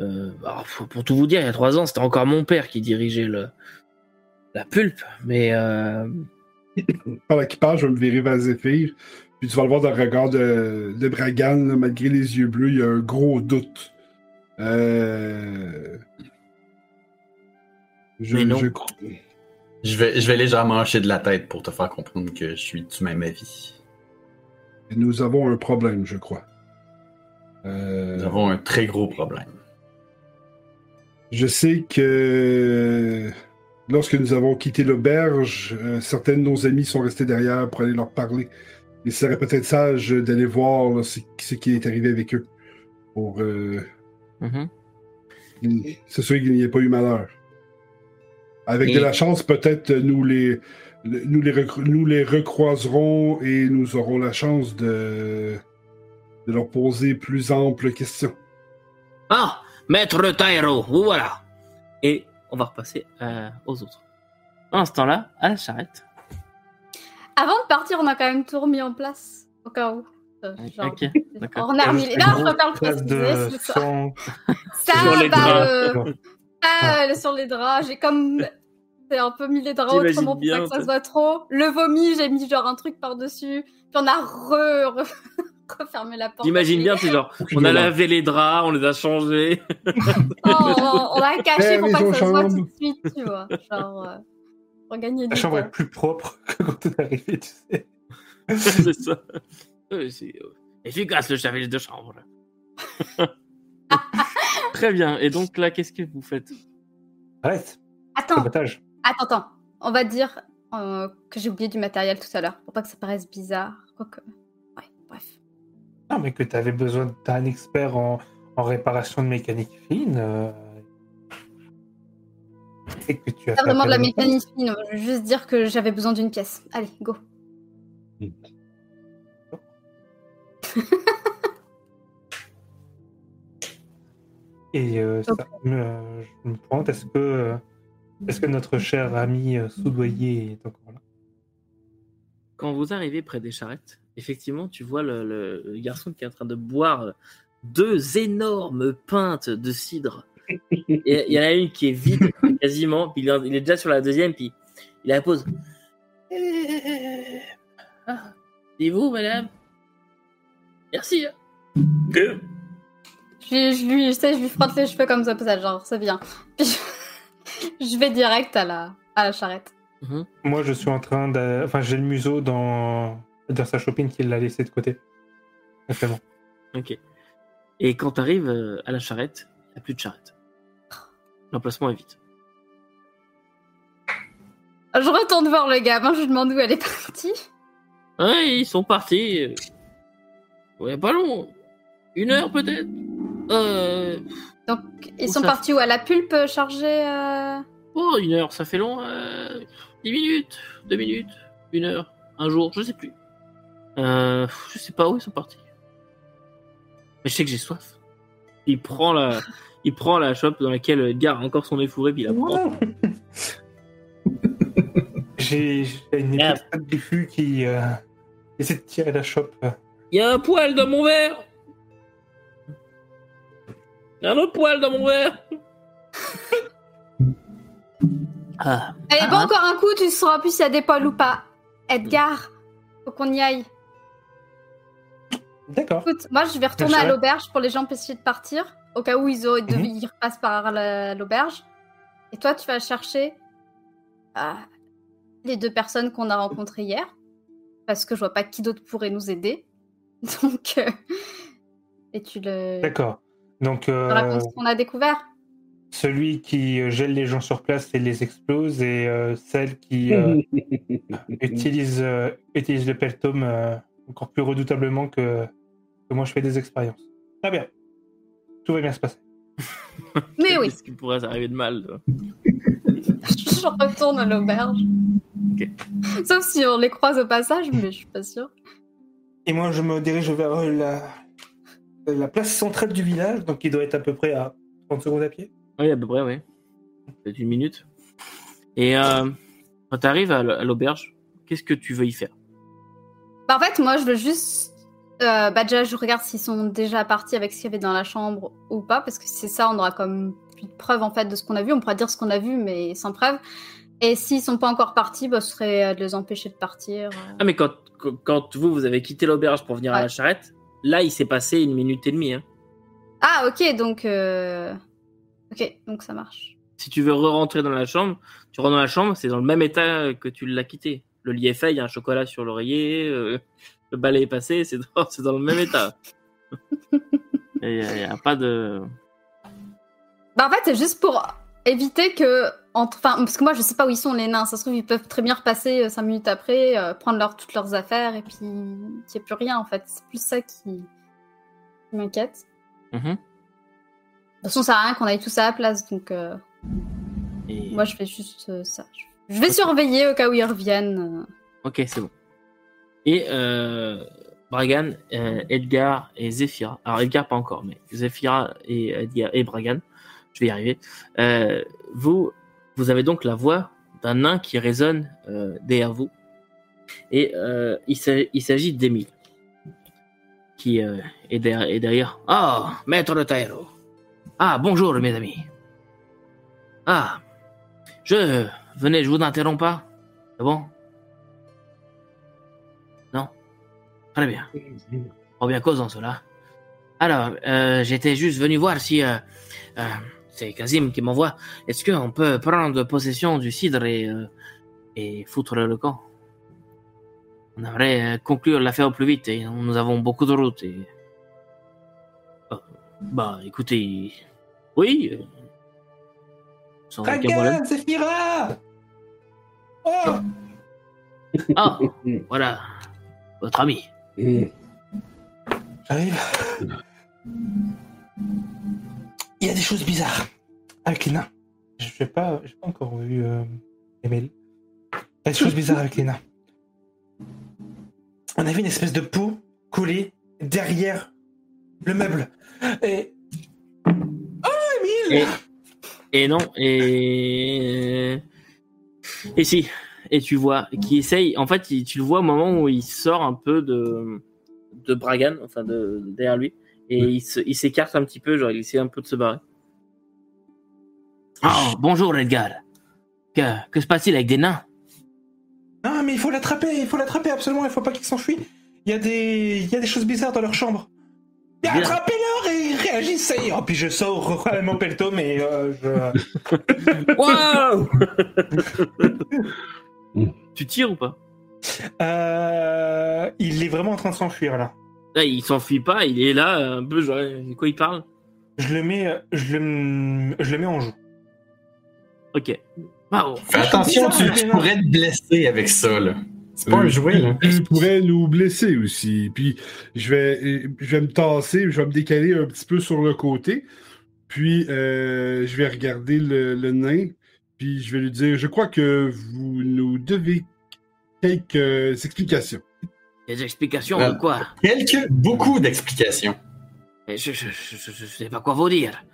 Alors, pour, pour tout vous dire, il y a trois ans, c'était encore mon père qui dirigeait le, la pulpe, mais Pendant qu'il parle, je vais me virer vers Zéphyr. Puis tu vas le voir dans le regard de, de Bragan, là, malgré les yeux bleus, il y a un gros doute. Je, Mais non. je- Je vais, je vais légèrement hocher de la tête pour te faire comprendre que je suis du même avis. Nous avons un problème, je crois. Euh, Nous avons un très gros problème. Je sais que lorsque nous avons quitté l'auberge, euh, certains de nos amis sont restés derrière pour aller leur parler. Il serait peut-être sage d'aller voir là, ce, ce qui est arrivé avec eux pour euh, mhm. s'assurer qu'il n'y ait pas eu malheur. Avec Et- de la chance, peut-être nous les, le- nous, les nous les recroiserons et nous aurons la chance de, de leur poser plus amples questions. ah, maître Tyro, vous voilà. Et on va repasser euh, aux autres. En ce temps-là, à la charrette. Avant de partir, on a quand même tout remis en place, au cas où. Euh, genre, Ok, d'accord. On a remis les... Non, je préfère le Trace de préciser, c'est ça. Ça, Sur les bah, draps. euh, le- sur les draps, j'ai comme... J'ai un peu mis les draps autrement pour bien, pas que ça se voit trop. Le vomi, j'ai mis genre un truc par-dessus. Puis on a re... re- [laughs] refermé la porte. J'imagine bien, c'est genre, [laughs] on a lavé les draps, on les a changés. Non, [laughs] on, on l'a caché pour Eh, pas les que ça se voit tout de suite, tu vois. Genre, euh, pour gagner La chambre temps. est plus propre que quand t'es arrivé, tu sais. c'est ça. Euh, c'est efficace le chavel de chambre. Très bien. Et donc là, qu'est-ce que vous faites? Arrête, Attends, sabotage. Attends, attends. On va dire euh, que j'ai oublié du matériel tout à l'heure, pour pas que ça paraisse bizarre. Quoique... Ouais, bref. Non, mais que t'avais besoin d'un expert en, en réparation de mécanique fine. euh, Et que tu as Pas vraiment de la mécanique fine, je veux juste dire que j'avais besoin d'une pièce. Allez, go. Et euh, ça, euh, je me demande, est-ce que, est-ce que notre cher ami euh, soudoyer est encore là? Quand vous arrivez près des charrettes, effectivement, tu vois le, le- le garçon qui est en train de boire deux énormes pintes de cidre. Et il y en a une qui est vide, quasiment, puis il est, il est déjà sur la deuxième, puis il la pose. Ah, c'est vous, madame? Merci. hein. Je, lui- je lui, je sais, je lui frotte les cheveux comme ça, ça genre, c'est bien. Puis je, [laughs] je vais direct à la, à la charrette. Moi, je suis en train de. Enfin, j'ai le museau dans, dans sa shopping qu'il l'a laissé de côté. Actuellement. Ok. Et quand tu arrives à la charrette, il n'y a plus de charrette. L'emplacement est vide. Je retourne voir le gamin, je lui demande où elle est partie. Ouais, ils sont partis. euh, Ouais, pas long. Une heure peut-être. Euh... Donc, ils sont ça partis où? À la pulpe chargée euh, Oh, une heure, ça fait long. Euh... 10 minutes, 2 minutes, une heure, un jour, je sais plus. Euh... Je sais pas où ils sont partis. Mais je sais que j'ai soif. Il prend la, [laughs] il prend la chope dans laquelle Edgar a encore son nez fourré, puis il la prend. [laughs] J'ai une épisode du fût qui euh, essaie de tirer la chope. Il y a un poil dans mon verre. Il y a un autre poil dans mon verre. [laughs] ah. Allez, Ah, bon, hein. encore un coup, tu sauras plus s'il y a des poils ou pas. Edgar, faut qu'on y aille. D'accord. Écoute, moi, je vais retourner à l'auberge pour les gens essayer de partir, au cas où ils, ont, ils repassent par la- l'auberge. Et toi, tu vas chercher euh, les deux personnes qu'on a rencontrées hier, parce que je vois pas qui d'autre pourrait nous aider. [laughs] Donc, euh, et tu le D'accord. Donc, euh, qu'on a découvert. celui qui euh, gèle les gens sur place et les explose, et euh, celle qui euh, [laughs] utilise, euh, utilise le peltome euh, encore plus redoutablement que, que moi je fais des expériences. Très bien. Tout va bien se passer. [laughs] Mais oui, Qu'est-ce qui pourrait arriver de mal toi? [laughs] Je retourne à l'auberge. Sauf si on les croise au passage, mais je suis pas sûre. Et moi, je me dirige vers la, la place centrale du village, donc il doit être à peu près à 30 secondes à pied. Oui, à peu près, oui. Peut-être une minute. Et euh, quand tu arrives à l'auberge, qu'est-ce que tu veux y faire? Bah, en fait, moi, je veux juste. euh, bah, déjà, je regarde s'ils sont déjà partis avec ce qu'il y avait dans la chambre ou pas, parce que c'est ça, on aura comme plus de preuves en fait de ce qu'on a vu. On pourra dire ce qu'on a vu, mais sans preuve. Et s'ils sont pas encore partis, bah, ce serait euh, de les empêcher de partir. euh. Ah, mais quand, quand- vous, vous avez quitté l'auberge pour venir à la charrette, là, il s'est passé une minute et demie. Hein. Ah, ok, donc. euh, Ok, donc ça marche. Si tu veux re-rentrer dans la chambre, tu rentres dans la chambre, c'est dans le même état que tu l'as quitté. Le lit est fait, il y a un chocolat sur l'oreiller, euh, le balai est passé, c'est dans, [laughs] le même état. Il n'y a, a pas de... Bah, en fait, c'est juste pour éviter que. Enfin, parce que moi, je sais pas où ils sont, les nains. Ça se trouve, ils peuvent très bien repasser 5 minutes après, euh, prendre leur... toutes leurs affaires, et puis qu'il n'y ait plus rien, en fait. C'est plus ça qui, qui m'inquiète. Mhm. De toute façon, ça sert à rien qu'on aille tous à la place, donc euh, Et- moi, je fais juste euh, ça. Je vais surveiller au cas où ils reviennent. euh. Ok, c'est bon. Et euh, Bragan, euh, Edgar et Zephyra. Alors Edgar pas encore, mais Zephyra et Edgar et Bragan, je vais y arriver. Euh, vous, vous avez donc la voix d'un nain qui résonne euh, derrière vous. Et euh, il s'a- il s'agit d'Emile. Qui est, derrière. Ah, maître de Taero. Ah, bonjour mes amis. Ah, je venez, je vous interromps pas. C'est bon? Non? Très bien. On bien cause en cela. Alors, j'étais juste venu voir si... c'est Kazim qui m'envoie. Est-ce qu'on peut prendre possession du cidre et, euh, et foutre le camp? On aimerait euh, conclure l'affaire au plus vite et nous avons beaucoup de routes. Et... Euh, bah, écoutez... Oui. euh, Sans Zephyra Oh Ah, voilà. Votre ami. J'arrive. Il y a des choses bizarres avec les nains. Je n'ai pas, j'ai pas encore vu euh, Emile. Il y a des choses bizarres avec les nains. On a vu une espèce de peau collée derrière le meuble. Et. Oh, Emile Et, et non, et. Et si. Et tu vois, qui essaye. En fait, tu le vois au moment où il sort un peu de. de Bragan, enfin, de, derrière lui. Et il s'écarte un petit peu, genre, il essaie un peu de se barrer. Oh, bonjour Edgar. Que, que se passe-t-il avec des nains? Non, mais il faut l'attraper, il faut l'attraper absolument, il faut pas qu'il s'enfuit. Il y, a des... il y a des choses bizarres dans leur chambre. Attrapez-leur et réagissez Oh, puis je sors [laughs] mon pelto, mais euh, je... [laughs] Waouh [laughs] Tu tires ou pas? Euh, il est vraiment en train de s'enfuir là. Là, il s'enfuit pas, il est là, un peu genre, de quoi il parle je le mets, je le, je le mets en joue. Ok. Fais attention, bizarre, tu, tu pourrais te blesser avec ça, là. C'est pas un Euh, jouet, là. Il pourrait nous blesser aussi. Puis je vais, je vais me tasser, je vais me décaler un petit peu sur le côté. Puis euh, je vais regarder le, le nain. Puis je vais lui dire Je crois que vous nous devez quelques explications. Des explications Ah. de quoi Quelques, beaucoup d'explications. Je, je, je, je- je sais pas quoi vous dire.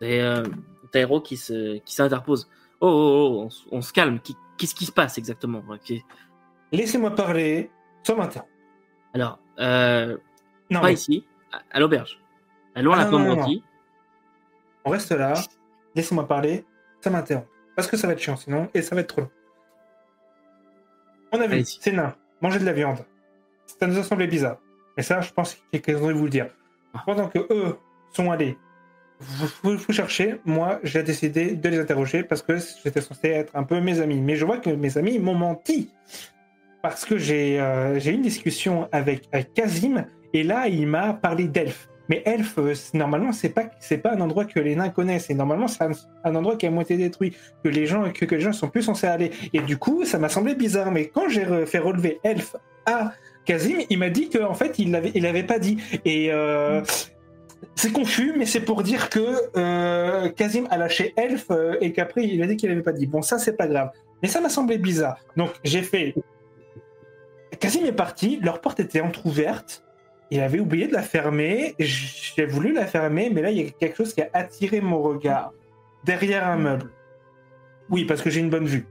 C'est euh, Tairo qui se, qui s'interpose. Oh, oh, oh, on, se calme. Qu'est-ce qui se passe exactement? Laissez-moi parler sans m'interrompre. Alors, euh, Non, pas mais ici, à, à l'auberge. Allons à Ah, la non, non, non, Commanderie. on reste là. Laissez-moi parler, ça m'interrompt. Parce que ça va être chiant sinon, et ça va être trop long. On a vu, c'est nain, manger de la viande. Ça nous a semblé bizarre. Mais ça, je pense que quelqu'un devrait vous le dire. Ah. Pendant que eux sont allés vous, vous, vous chercher, moi, j'ai décidé de les interroger parce que j'étais censé être un peu mes amis. Mais je vois que mes amis m'ont menti. Parce que j'ai euh, eu une discussion avec, avec Kazim, et là, il m'a parlé d'elfes. Mais elfes, euh, normalement, c'est pas c'est pas un endroit que les nains connaissent. Et normalement, c'est un, un endroit qui a moitié détruit, que les gens que, que les gens sont plus censés aller. Et du coup, ça m'a semblé bizarre. Mais quand j'ai fait relever elfe à Kazim, il m'a dit qu'en fait, il l'avait il avait pas dit. Et euh, c'est confus, mais c'est pour dire que euh, Kazim a lâché elfe euh, et qu'après, il a dit qu'il avait pas dit. Bon, ça, c'est pas grave. Mais ça m'a semblé bizarre. Donc, j'ai fait. Kazim est parti, leur porte était entr'ouverte. Il avait oublié de la fermer. J'ai voulu la fermer, mais là, il y a quelque chose qui a attiré mon regard. Derrière un meuble. Oui, parce que j'ai une bonne vue.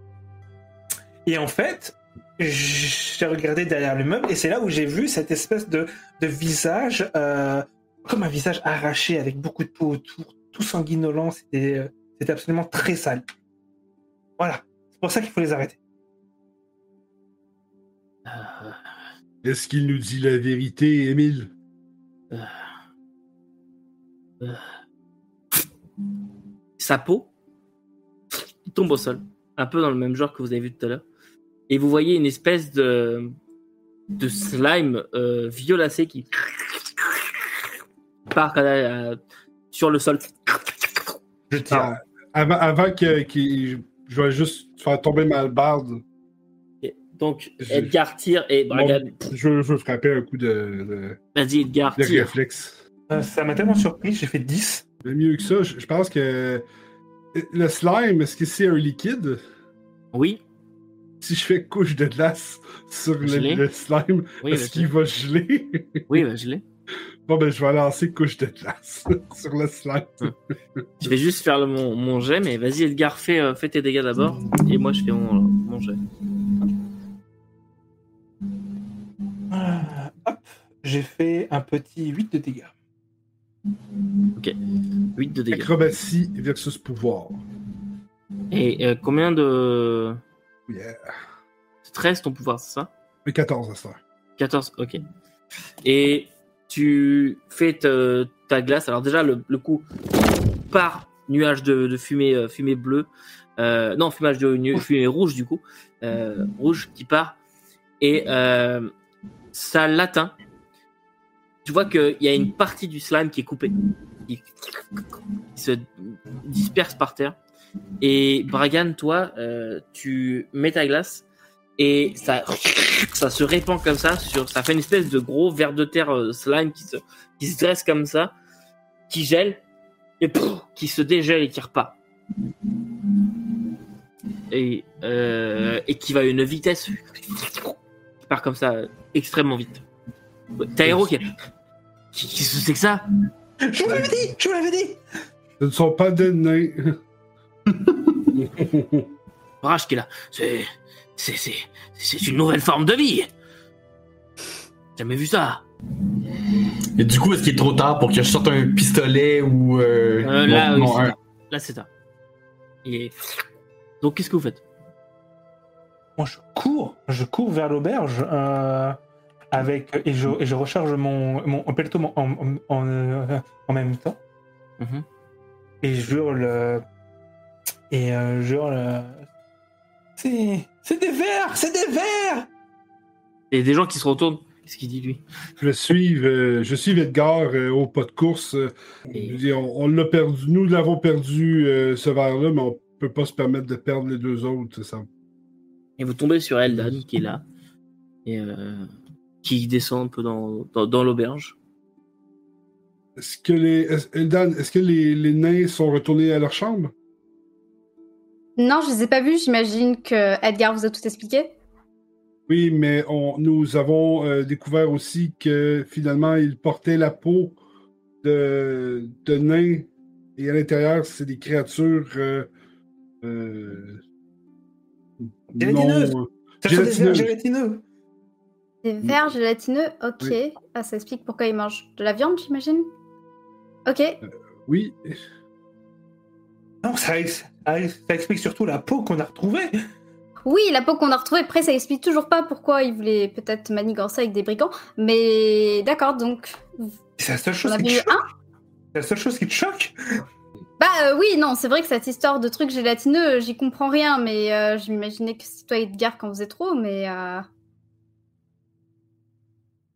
Et en fait, j'ai regardé derrière le meuble, et c'est là où j'ai vu cette espèce de, de visage, euh, comme un visage arraché, avec beaucoup de peau autour, tout sanguinolent. C'était euh, c'était absolument très sale. Voilà. C'est pour ça qu'il faut les arrêter. Euh, Est-ce qu'il nous dit la vérité, Émile? Sa peau? Tombe au sol, un peu dans le même genre que vous avez vu tout à l'heure. Et vous voyez une espèce de, de slime euh, violacé qui part euh, sur le sol. Je tire. Ah, Avant, avant que, qu'il- je vais juste faire tomber ma barde, Et donc Je- Edgar tire et Bragan. je, je veux frapper un coup de, de, Vas-y Edgar, de tire. réflexe. Euh, ça m'a tellement surpris, j'ai fait 10. Mais mieux que ça, je, je pense que le slime, est-ce que c'est un liquide? Oui, Si je fais couche de glace sur le, slime, oui, est-ce qu'il va geler? oui, bah, je l'ai. bon, ben, je vais lancer couche de glace [laughs] sur le slime. Je vais juste faire le- mon, mon jet, mais vas-y Edgar, fais, euh, fais tes dégâts d'abord, et moi je fais mon, mon jet. Ah, hop, j'ai fait un petit 8 de dégâts. 8 de dégâts. Acrobatie versus pouvoir. Et euh, combien de... Yeah. 13 ton pouvoir, c'est ça? Mais 14 à ça. 14, ok. Et tu fais te- ta glace. Alors déjà, le, le coup par nuage de, de fumée, euh, fumée bleue. Euh, non, fumage de nu- fumée rouge du coup. Euh, rouge qui part. Et ça l'atteint. Tu vois qu'il y a une partie du slime qui est coupée. Qui, qui se disperse par terre. Et Bragan, toi, euh, tu mets ta glace et ça, ça se répand comme ça sur, ça fait une espèce de gros ver de terre euh, slime qui se, qui se dresse comme ça, qui gèle et pouf, qui se dégèle et qui repart. Et, euh, et qui va à une vitesse qui part comme ça extrêmement vite. T'as héros qui, qui, qui se c'est que ça? Je vous l'avais dit Je vous l'avais dit Ce ne sont pas des nains. [laughs] Rage qui est là. C'est, c'est, c'est, c'est une nouvelle forme de vie. Jamais vu ça. Et du coup, est-ce qu'il est trop tard pour que je sorte un pistolet ou. Euh, Euh, là, non, oui, non, c'est un-. Là, c'est tard. Et donc, qu'est-ce que vous faites? Moi, je cours, je cours vers l'auberge euh, avec et je, et je recharge mon, mon en, en, en, en même temps Mhm. et je hurle euh, et euh, hurle euh, c'est c'est des vers, c'est des vers. Et des gens qui se retournent, Qu'est-ce qu'il dit lui? Je suis, euh, je suis Edgar euh, au pas de course. Euh, Et- on on l'a perdu, nous l'avons perdu euh, ce verre-là, mais on peut pas se permettre de perdre les deux autres. Ça. Et vous tombez sur Eldan qui est là et euh, qui descend un peu dans, dans, dans l'auberge. Est-ce que les, est- Eldan, est-ce que les, les nains sont retournés à leur chambre? Non, je les ai pas vus. J'imagine que Edgar vous a tout expliqué. Oui, mais on, nous avons euh, découvert aussi que finalement, ils portaient la peau de, de nains et à l'intérieur, c'est des créatures euh, euh, Gélatineuses. non- sont des vers Gélatineux. Des vers gélatineux, ok. Oui. Ah, ça explique pourquoi ils mangent de la viande, j'imagine. Ok. Oui, Non, ça, ça ex- ça explique surtout la peau qu'on a retrouvée. Oui, la peau qu'on a retrouvée. Après, ça explique toujours pas pourquoi ils voulaient peut-être manigancer avec des brigands. Mais d'accord, donc. C'est la seule chose qui te choque. un. C'est la seule chose qui te choque. Bah euh, oui, non, c'est vrai que cette histoire de trucs gélatineux, j'y comprends rien. Mais euh, je m'imaginais que c'était toi Edgar quand faisait trop, mais. Euh...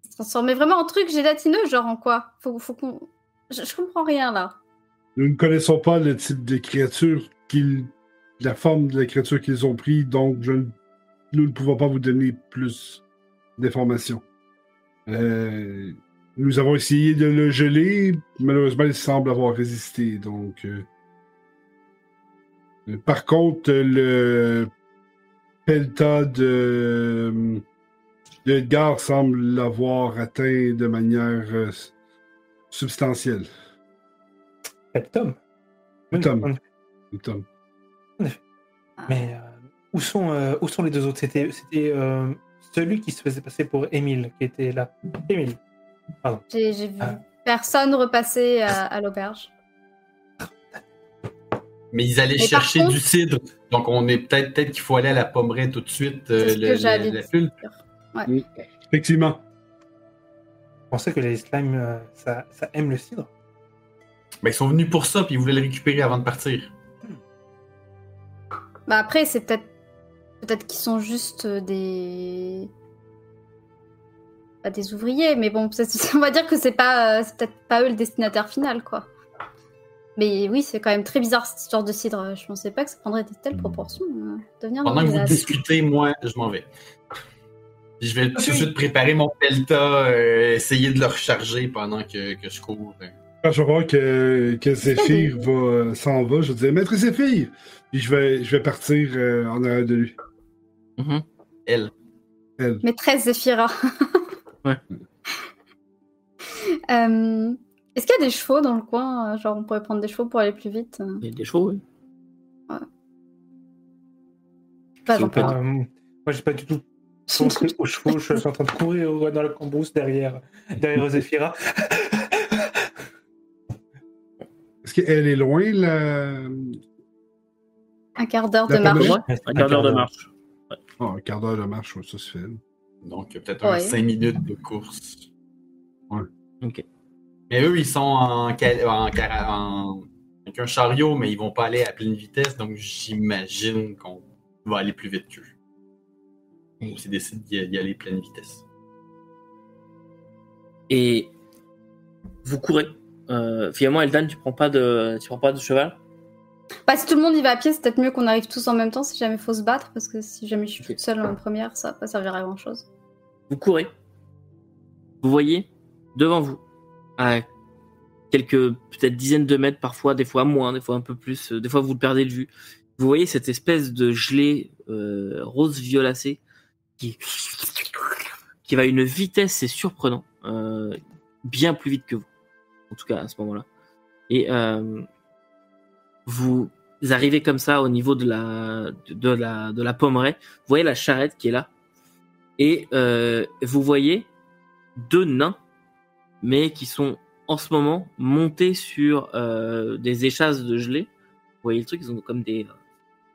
Il se transformait vraiment en truc gélatineux, genre en quoi? Faut, faut qu'on. Je, je comprends rien là. nous ne connaissons pas le type de créature qu'ils. la forme de la créature qu'ils ont pris, donc je, nous ne pouvons pas vous donner plus d'informations. Euh, nous avons essayé de le geler, malheureusement, il semble avoir résisté, donc. euh, Par contre, le Pelta de, de Edgar semble l'avoir atteint de manière euh, substantielle. Quel Tom. Tom. Tom. Mais euh, où, sont, euh, où sont les deux autres? C'était c'était, euh, celui qui se faisait passer pour Émile qui était là. Émile. J'ai j'ai vu Ah. personne repasser à, à l'auberge. Mais ils allaient Mais chercher contre- du cidre. Donc, on est peut-être peut qu'il faut aller à la pommeraie tout de suite. euh, C'est ce le- que le- j'allais la. Effectivement. Je pensais que les slimes, euh, ça, ça aime le cidre? Ben, ils sont venus pour ça, puis ils voulaient le récupérer avant de partir. Bah après, c'est peut-être peut-être qu'ils sont juste euh, des pas des ouvriers, mais bon, [laughs] on va dire que c'est pas euh, c'est peut-être pas eux le destinataire final, quoi. Mais oui, c'est quand même très bizarre cette histoire de cidre. Je pensais pas que ça prendrait de telles proportions. euh, devenir Pendant que vous discutez, moi, je m'en vais. Puis je vais tout de suite préparer mon pelta, euh, essayer de le recharger pendant que, que je cours. euh. Quand je vais voir que, que Zéphyr [laughs] va, euh, s'en va, je dire Maître Zéphyr! Puis je vais, je vais partir euh, en arrière de lui. Mhm. Elle. Elle. Maîtresse Zéphira. [laughs] Ouais. Euh, Est-ce qu'il y a des chevaux dans le coin euh, Genre, on pourrait prendre des chevaux pour aller plus vite Il y a des chevaux, oui. Pas Si peut. Euh, moi, j'ai pas du tout [laughs] pensé aux chevaux. Je suis en train de courir dans la cambrousse derrière, derrière Zéphira. Est-ce qu'elle est loin, la. Un quart d'heure de marche. Ouais, un quart d'heure de marche. Oh, un quart d'heure de marche, ouais, ça se fait. Donc, peut-être Ouais. 5 minutes de course. Ok. Mais eux, ils sont en, avec un chariot, mais ils vont pas aller à pleine vitesse, donc j'imagine qu'on va aller plus vite qu'eux. Ou s'ils décident d'y d'y aller pleine vitesse. Et vous courez. Euh, finalement, Eldan, tu prends pas de, tu prends pas de cheval? Bah, si tout le monde y va à pied, c'est peut-être mieux qu'on arrive tous en même temps si jamais faut se battre, parce que si jamais je suis toute seule en première, ça va pas servir à grand chose. Vous courez. Vous voyez devant vous, à quelques peut-être dizaines de mètres parfois, des fois moins, des fois un peu plus, euh, des fois vous le perdez de vue. Vous voyez cette espèce de gelée euh, rose violacée qui qui va à une vitesse, c'est surprenant, euh, bien plus vite que vous, en tout cas à ce moment-là. Et vous arrivez comme ça au niveau de la de, la de la pommeraie. Vous voyez la charrette qui est là, et euh, vous voyez deux nains, mais qui sont en ce moment montés sur euh, des échasses de gelée. Vous voyez le truc, ils ont comme des,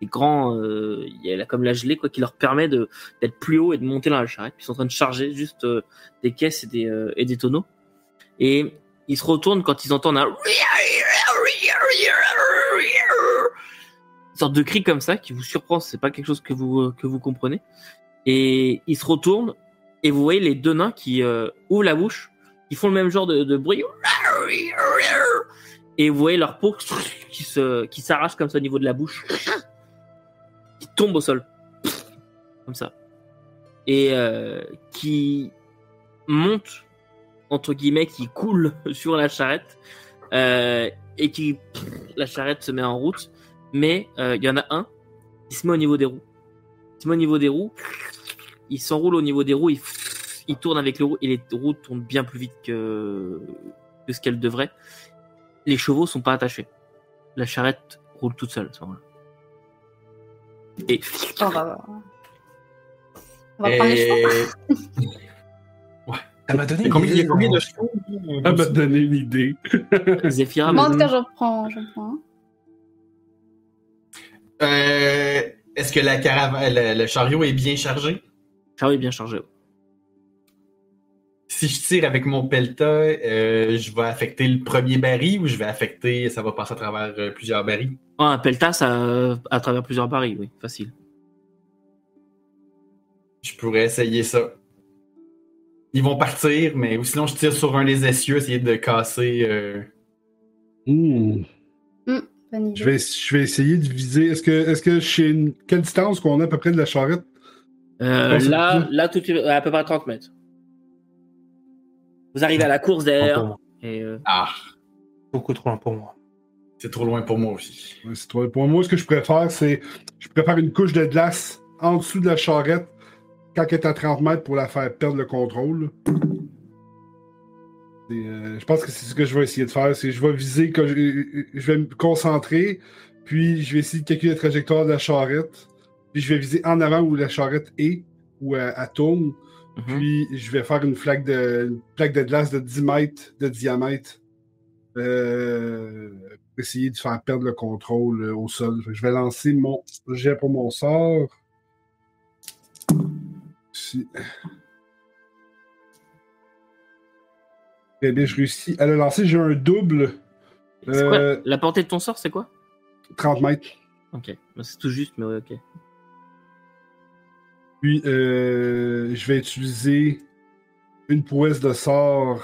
des grands, euh, il y a comme la gelée quoi, qui leur permet d'être plus haut et de monter dans la charrette. Ils sont en train de charger juste euh, des caisses et des, euh, et des tonneaux. Et ils se retournent quand ils entendent un une sorte de cri comme ça qui vous surprend. C'est pas quelque chose que vous euh, que vous comprenez. Et ils se retournent et vous voyez les deux nains qui euh, ouvrent la bouche, qui font le même genre de, de bruit. Et vous voyez leur peau qui se qui s'arrache comme ça au niveau de la bouche, qui tombe au sol, comme ça, et euh, qui monte entre guillemets, qui coule [laughs] sur la charrette euh, et qui la charrette se met en route. Mais euh, il y en a un qui se met au niveau des roues. Il se met au niveau des roues. Il s'enroule au niveau des roues. Il, il tourne avec les roues et les roues tournent bien plus vite que, que ce qu'elles devraient. Les chevaux sont pas attachés. La charrette roule toute seule à ce moment-là. Et On va, on va prendre les chevaux. [laughs] Et... Ça m'a donné combien, il y a combien de idée, chevaux Ça m'a donné une idée. Zephyra, Moi, en tout cas, j'en prends, j'en prends. Euh, Est-ce que la caravane, le, le chariot est bien chargé? chariot est bien chargé. Si je tire avec mon pelta, euh, je vais affecter le premier baril ou je vais affecter, ça va passer à travers euh, plusieurs barils? Ah, un peltas à, à travers plusieurs barils, oui, facile. Je pourrais essayer ça. Ils vont partir, mais ou sinon je tire sur un des essieux, essayer de casser. euh. Je, vais, je vais essayer de viser. Est-ce que, est-ce que chez une... quelle distance qu'on a à peu près de la charrette? Euh, là, tout. là tout à peu près 30 mètres. Vous arrivez à la course moi. Et euh, Ah, Beaucoup trop loin pour moi. c'est trop loin pour moi aussi. Ouais, c'est toi. Pour moi, ce que je préfère, c'est. Je préfère une couche de glace en dessous de la charrette quand elle est à 30 mètres pour la faire perdre le contrôle. Euh, je pense que c'est ce que je vais essayer de faire. C'est je vais viser, que je, je vais me concentrer, puis je vais essayer de calculer la trajectoire de la charrette, puis je vais viser en avant où la charrette est, où elle, elle tourne, mhm. puis je vais faire une flaque de, une plaque de glace de 10 mètres de diamètre. Euh, pour essayer de faire perdre le contrôle euh, au sol. Je vais lancer mon jet pour mon sort. Eh bien, je réussis à le lancer. J'ai un double quoi euh, La portée de ton sort, c'est quoi? 30 mètres. Ok, Bah, c'est tout juste, mais ouais, ok. Puis, euh, je vais utiliser une prouesse de sort.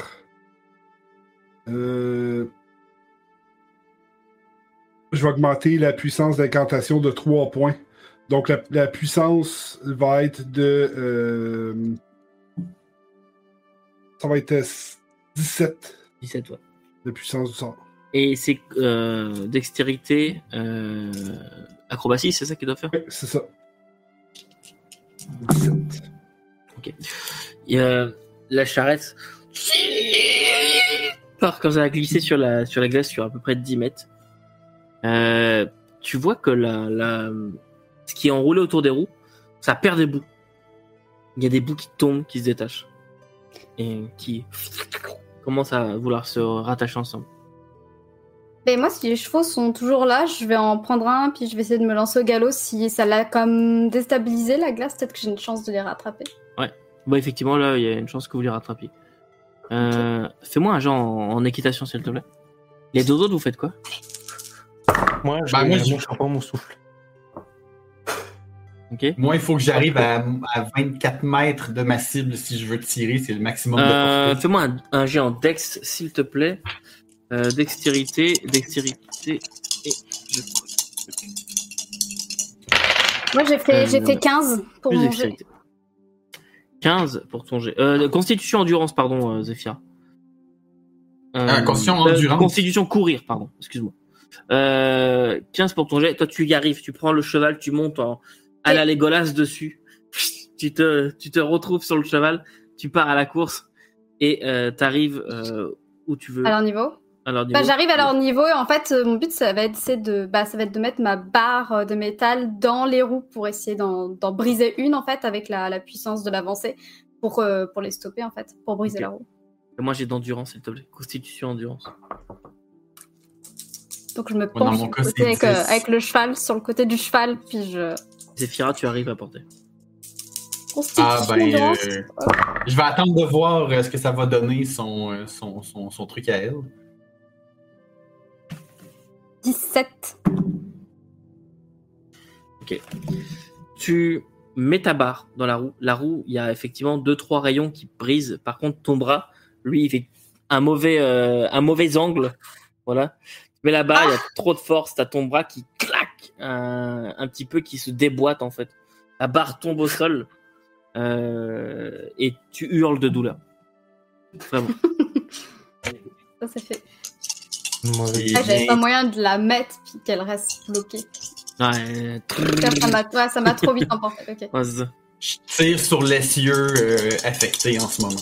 Euh, je vais augmenter la puissance d'incantation de 3 points. Donc, la, la puissance va être de. euh, ça va être 17 17, ouais. de puissance du sort. Et c'est euh, dextérité, euh, acrobatie, c'est ça qu'il doit faire? Ouais, c'est ça. 17. Il y a la charrette part comme ça à glisser sur la, sur la glace sur à peu près 10 mètres. Euh, tu vois que la, la, ce qui est enroulé autour des roues, ça perd des bouts. Il y a des bouts qui tombent, qui se détachent. Et qui commencent à vouloir se rattacher ensemble. Ben moi, si les chevaux sont toujours là, je vais en prendre un, puis je vais essayer de me lancer au galop. Si ça l'a comme déstabilisé la glace, peut-être que j'ai une chance de les rattraper. Bon, effectivement, là, il y a une chance que vous les rattrapiez. Euh, Fais-moi un genre en, en équitation, s'il te plaît. Les deux autres, vous faites quoi? Moi, je, Bah, moi, je- mon souffle. Moi, il faut que j'arrive à, à 24 mètres de ma cible si je veux tirer, c'est le maximum de Euh, portée. Fais-moi un, en dex, s'il te plaît. Euh, dextérité, dextérité. Et je... Moi, j'ai fait, Euh, j'ai fait 15 pour Plus mon jet. dextérité. 15 pour ton jet. Euh, constitution endurance, pardon, euh, Zéphia. Euh, Ah, constitution endurance. constitution courir, pardon, excuse-moi. Euh, 15 pour ton jet. Toi, tu y arrives, tu prends le cheval, tu montes en, à la Légolas dessus. [laughs] Tu te, tu te retrouves sur le cheval, tu pars à la course et euh, t'arrives euh, où tu veux. À leur niveau. à leur niveau. Bah, j'arrive à leur niveau et en fait, euh, mon but, ça va être, de, bah, ça va être de mettre ma barre euh, de métal dans les roues pour essayer d'en, briser une, en fait, avec la, la puissance de l'avancée pour, euh, pour les stopper, en fait, pour briser Ok. la roue. Et Moi, j'ai d'endurance, s'il te plaît. Constitution endurance. Donc, je me penche mon sur le cas, côté c'est avec, euh, 10. avec le cheval, sur le côté du cheval, puis je. Zéphira, tu arrives à porter. Ah ben, euh, je vais attendre de voir euh, ce que ça va donner son, euh, son, son, son truc à elle. 17. Tu mets ta barre dans la roue. La roue, il y a effectivement deux trois rayons qui brisent. Par contre, ton bras, lui, il fait un mauvais euh, un mauvais angle. Voilà. La barre, il y a trop de force. T'as ton bras qui claque un, un petit peu, qui se déboîte en fait. La barre tombe au sol euh, et tu hurles de douleur. Vraiment. [laughs] Ça, c'est fait. Ah, J'avais pas moyen de la mettre puis qu'elle reste bloquée. Ouais, Ça ça m'a ça trop vite emporté. Ok. [laughs] ouais, ça. Je tire sur l'essieu euh, affecté en ce moment.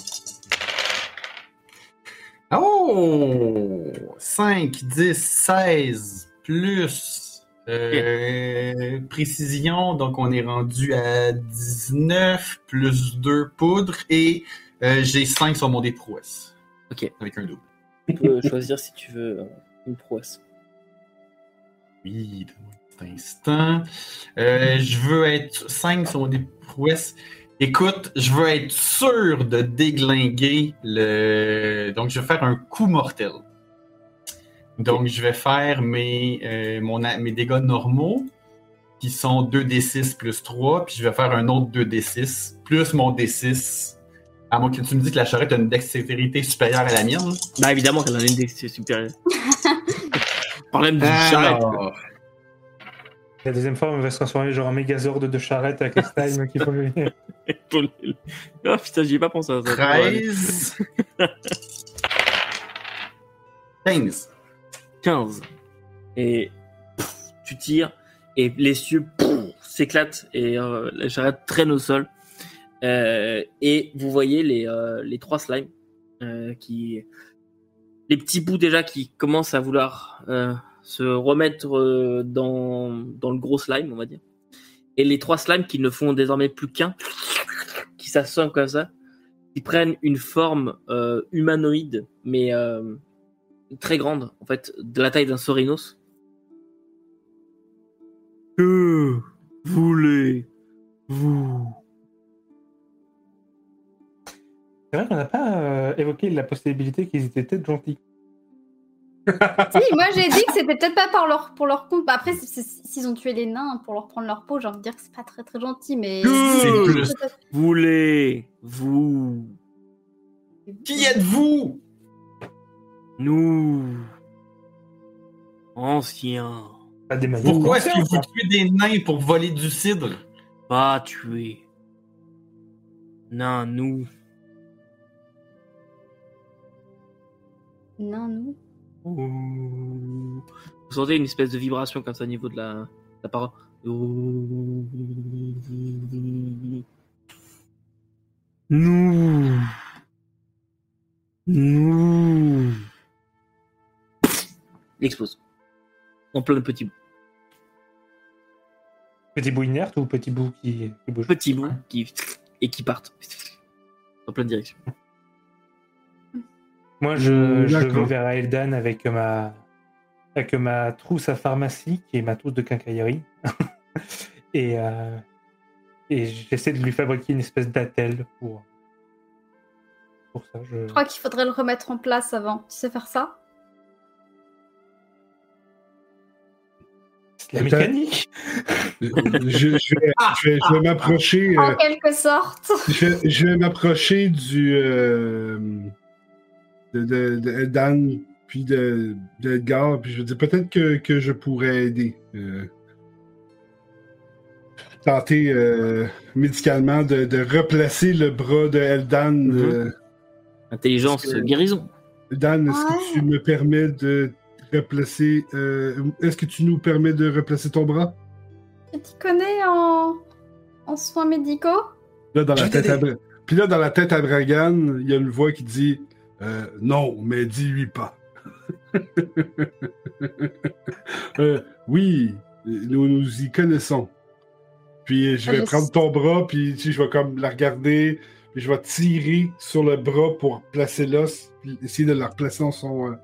Oh! 5, 10, 16, plus euh, précision, donc on est rendu à 19, plus 2 poudres, et euh, j'ai 5 sur mon dé de prouesse. Ok. Avec un double. Tu peux [laughs] choisir si tu veux euh, une prouesse. Oui, un instant. Euh, je veux être 5 sur mon dé de prouesse. Écoute, je veux être sûr de déglinguer le. Donc, je vais faire un coup mortel. Donc, je vais faire mes, euh, mon, mes dégâts normaux, qui sont 2d6 plus 3, puis je vais faire un autre 2d6, plus mon d6. À moins que tu me dises que la charrette a une dextérité supérieure à la mienne. Bah évidemment qu'elle en a une dextérité supérieure. [laughs] Problème du charrette. Alors, La deuxième fois, on va se transformer genre en mégazord de charrette avec les slime qui [laughs] le- Oh putain, j'y ai pas pensé à ça. 13. 15. [laughs] 15. Et tu tires et les cieux pff, s'éclatent et euh, la charrette traîne au sol. Euh, et vous voyez les, euh, les trois slimes euh, qui. Les petits bouts déjà qui commencent à vouloir euh, se remettre euh, dans, dans le gros slime, on va dire. Et les trois slimes qui ne font désormais plus qu'un, qui s'assomment comme ça, qui prennent une forme euh, humanoïde, mais euh, très grande, en fait, de la taille d'un Sorinos. Que voulez-vous? C'est vrai qu'on n'a pas euh, évoqué la possibilité qu'ils étaient peut-être gentils. [laughs] Si, moi j'ai dit que c'était peut-être pas par leur, pour leur compte. Bah, après, s'ils ont tué les nains pour leur prendre leur peau, j'ai envie de dire que c'est pas très très gentil, mais. Plus. Voulez-vous? Qui êtes-vous? Nous Anciens, Pas des manières Pourquoi est-ce que vous tuez des nains pour voler du cidre? pas tués. Non, nous. Non, nous. Vous sentez une espèce de vibration comme ça au niveau de la, la parole. Nous. Nous. Il explose. En plein de petits bouts. Petit bout inerte ou petit bout qui, qui bouge? Petits bouts qui, et qui partent. En pleine direction. Moi, je, je d'accord. vais vers Eldan avec ma, avec ma trousse à pharmacie, qui est ma trousse de quincaillerie. [laughs] et euh, et j'essaie de lui fabriquer une espèce d'attelle pour, pour ça. Je... Je crois qu'il faudrait le remettre en place avant. Tu sais faire ça? La mécanique je, je vais, je vais- je vais m'approcher. euh, En quelque sorte. je vais, je vais m'approcher du. euh, de, de, de Dan, puis de, de Edgar, puis je vais dire peut-être que, que je pourrais aider. euh, tenter euh, médicalement de, de replacer le bras de Eldan. Mhm. euh, Intelligence, guérison. Dan, est-ce Ouais. que tu me permets de replacer. euh, est-ce que tu nous permets de replacer ton bras? Tu t'y connais en... en soins médicaux? Là, dans la tête à Puis là, dans la tête à Dragan, il y a une voix qui dit euh, Non, mais dis-lui pas. [laughs] Euh, oui, nous nous y connaissons. Puis je Ah, vais je prendre sais. ton bras, puis tu sais, je vais comme la regarder, puis je vais tirer sur le bras pour placer l'os, puis essayer de la replacer dans son, euh,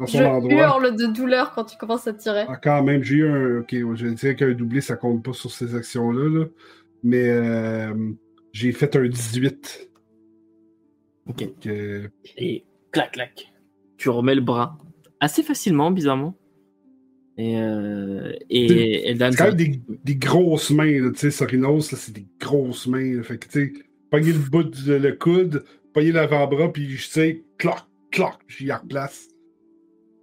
dans son Je endroit. hurle de douleur quand tu commences à tirer. Ah, quand même, j'ai eu un. Ok, je dirais qu'un doublé, ça compte pas sur ces actions-là. là. Mais euh, j'ai fait un 18. Ok. Donc, euh, Et clac, clac. Tu remets le bras assez facilement, bizarrement. Et, euh, et C'est quand même des, des grosses mains, là, tu sais, Sorinos, là, c'est des grosses mains. là. Fait que, tu sais, pogner le bout de le coude, pogner l'avant-bras, puis, tu sais, cloc, cloc, j'y replace.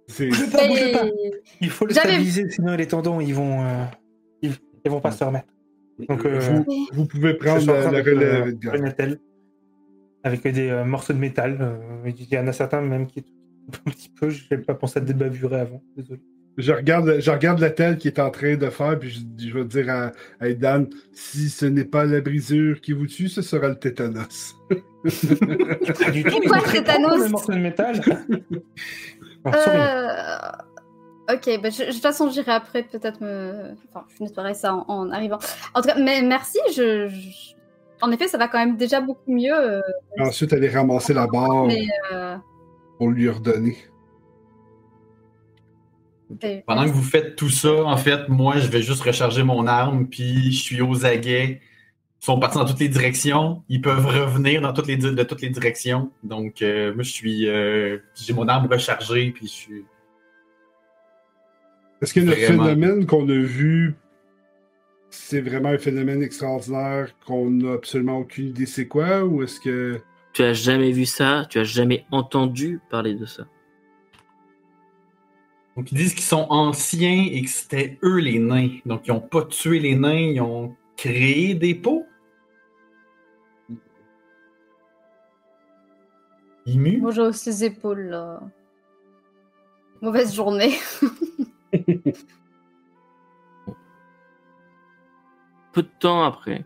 C'est. Bougez pas, bougez pas. Et- Il faut le J'avais- stabiliser, sinon les tendons, ils vont, euh, ils, ils vont pas se remettre. Donc, euh, vous, vous pouvez je prendre suis en la, train la de- relève, euh, Edgar. avec des euh, morceaux de métal. euh, il y en a certains même qui un petit peu. Je n'ai pas pensé à débavurer avant. Désolé. Je regarde, je regarde la telle qu'il est en train de faire, puis je, je vais dire à, à Edan, si ce n'est pas la brisure qui vous tue, ce sera le tétanos. [laughs] Pas du tout. quoi, il est très tétanos? le morceau de métal. [laughs] Sorry. Euh, Ok, bah, je- de toute façon, j'irai après peut-être me. Enfin, je nettoierai ça en, en arrivant. En tout cas, mais merci. Je, je- En effet, ça va quand même déjà beaucoup mieux. euh, Ensuite, aller ramasser la barre mais, euh, pour lui redonner. Pendant que vous faites tout ça, en fait, moi, je vais juste recharger mon arme, puis je suis aux aguets. Ils sont partis dans toutes les directions. Ils peuvent revenir dans toutes les, de toutes les directions. Donc, euh, moi, je suis. euh, j'ai mon arme rechargée, puis je suis. Est-ce que le Vraiment. phénomène qu'on a vu, c'est vraiment un phénomène extraordinaire qu'on n'a absolument aucune idée c'est quoi, ou est-ce que... Tu as jamais vu ça, tu as jamais entendu parler de ça? Donc, ils disent qu'ils sont anciens et que c'était eux les nains. Donc, ils n'ont pas tué les nains, ils ont créé des pots. Imu? Moi, j'ai les épaules. là. Mauvaise journée. [laughs] Peu de temps après,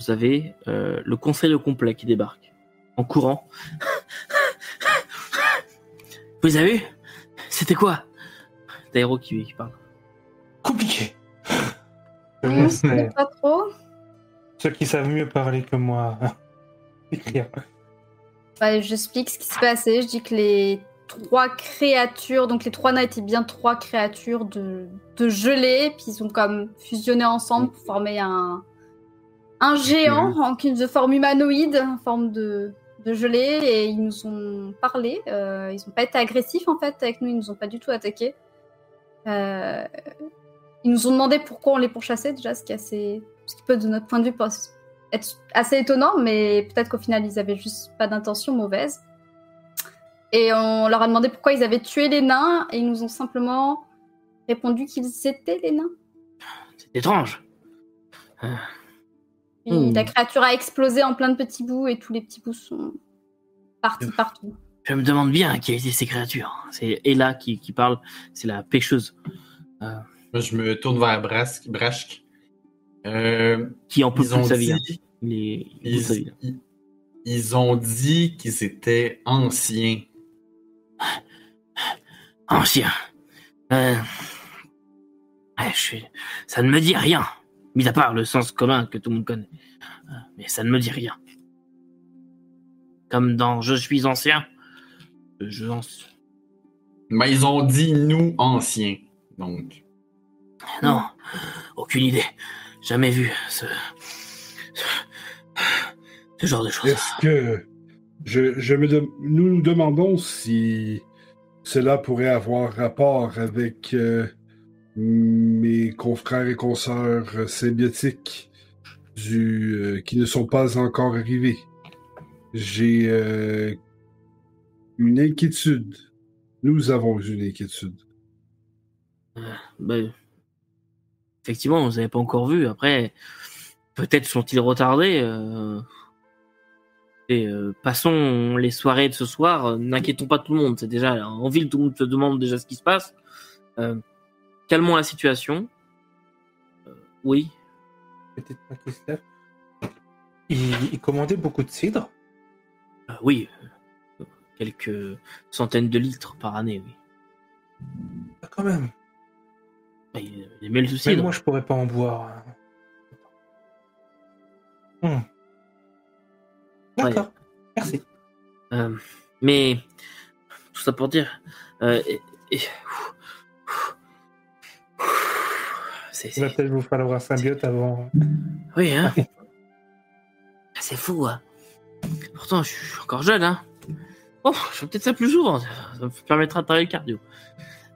vous avez euh, le conseil au complet qui débarque en courant. [laughs] Vous avez vu? C'était quoi? Dairo qui, qui parle. Compliqué. Pas trop. ceux qui savent mieux parler que moi [laughs] écrire. Bah, J'explique ce qui s'est passé. Je dis que les trois créatures, donc les trois nains étaient bien trois créatures de, de gelée, puis ils ont comme fusionné ensemble pour former un, un géant en, de forme humanoïde, en forme de, de gelée, et ils nous ont parlé. Euh, ils n'ont pas été agressifs en fait avec nous, ils nous ont pas du tout attaqué. Euh, ils nous ont demandé pourquoi on les pourchassait déjà, ce qui, est assez, ce qui peut de notre point de vue être assez étonnant, mais peut-être qu'au final ils avaient juste pas d'intention mauvaise. Et on leur a demandé pourquoi ils avaient tué les nains, et ils nous ont simplement répondu qu'ils étaient les nains. C'est étrange. Et Hmm. la créature a explosé en plein de petits bouts, et tous les petits bouts sont partis partout. Je me demande bien qui a été ces créatures. C'est Ella qui, qui parle, c'est la pêcheuse Moi, je me tourne vers. Brasque. Euh, qui en peut plus de sa vie. dit, ils, ils- ils ont dit qu'ils étaient anciens. Ancien. Euh... ouais, je suis- Ça ne me dit rien. Mis à part le sens commun que tout le monde connaît. Euh, Mais ça ne me dit rien. Comme dans Je suis ancien. euh, Je Mais ils ont dit nous anciens. Donc, Non, aucune idée. Jamais vu ce. Ce genre de choses. Est-ce que... Je, je me Nous nous demandons si cela pourrait avoir rapport avec euh, mes confrères et consoeurs symbiotiques du, euh, qui ne sont pas encore arrivés. J'ai euh, une inquiétude. Nous avons une inquiétude. Ben, effectivement, vous n'avez pas encore vu. Après, peut-être sont-ils retardés. Euh, Et euh, passons les soirées de ce soir. euh, N'inquiétons pas tout le monde. C'est déjà en ville, tout le monde se demande déjà ce qui se passe. Euh, calmons la situation. Oui. Peut-être pas. Il, il commandait beaucoup de cidre. Oui. Quelques centaines de litres par année, oui. Ah, Quand même. Il, il aimait le donc. moi, je pourrais pas en boire. Hmm. D'accord. Merci. Euh, mais tout ça pour dire, euh, et- et- c'est Il va peut-être vous falloir un symbiote avant. oui hein. C'est fou. Hein. Pourtant, je suis encore jeune. Hein. Bon, je fais peut-être ça plus souvent. Ça me permettra de travailler le cardio.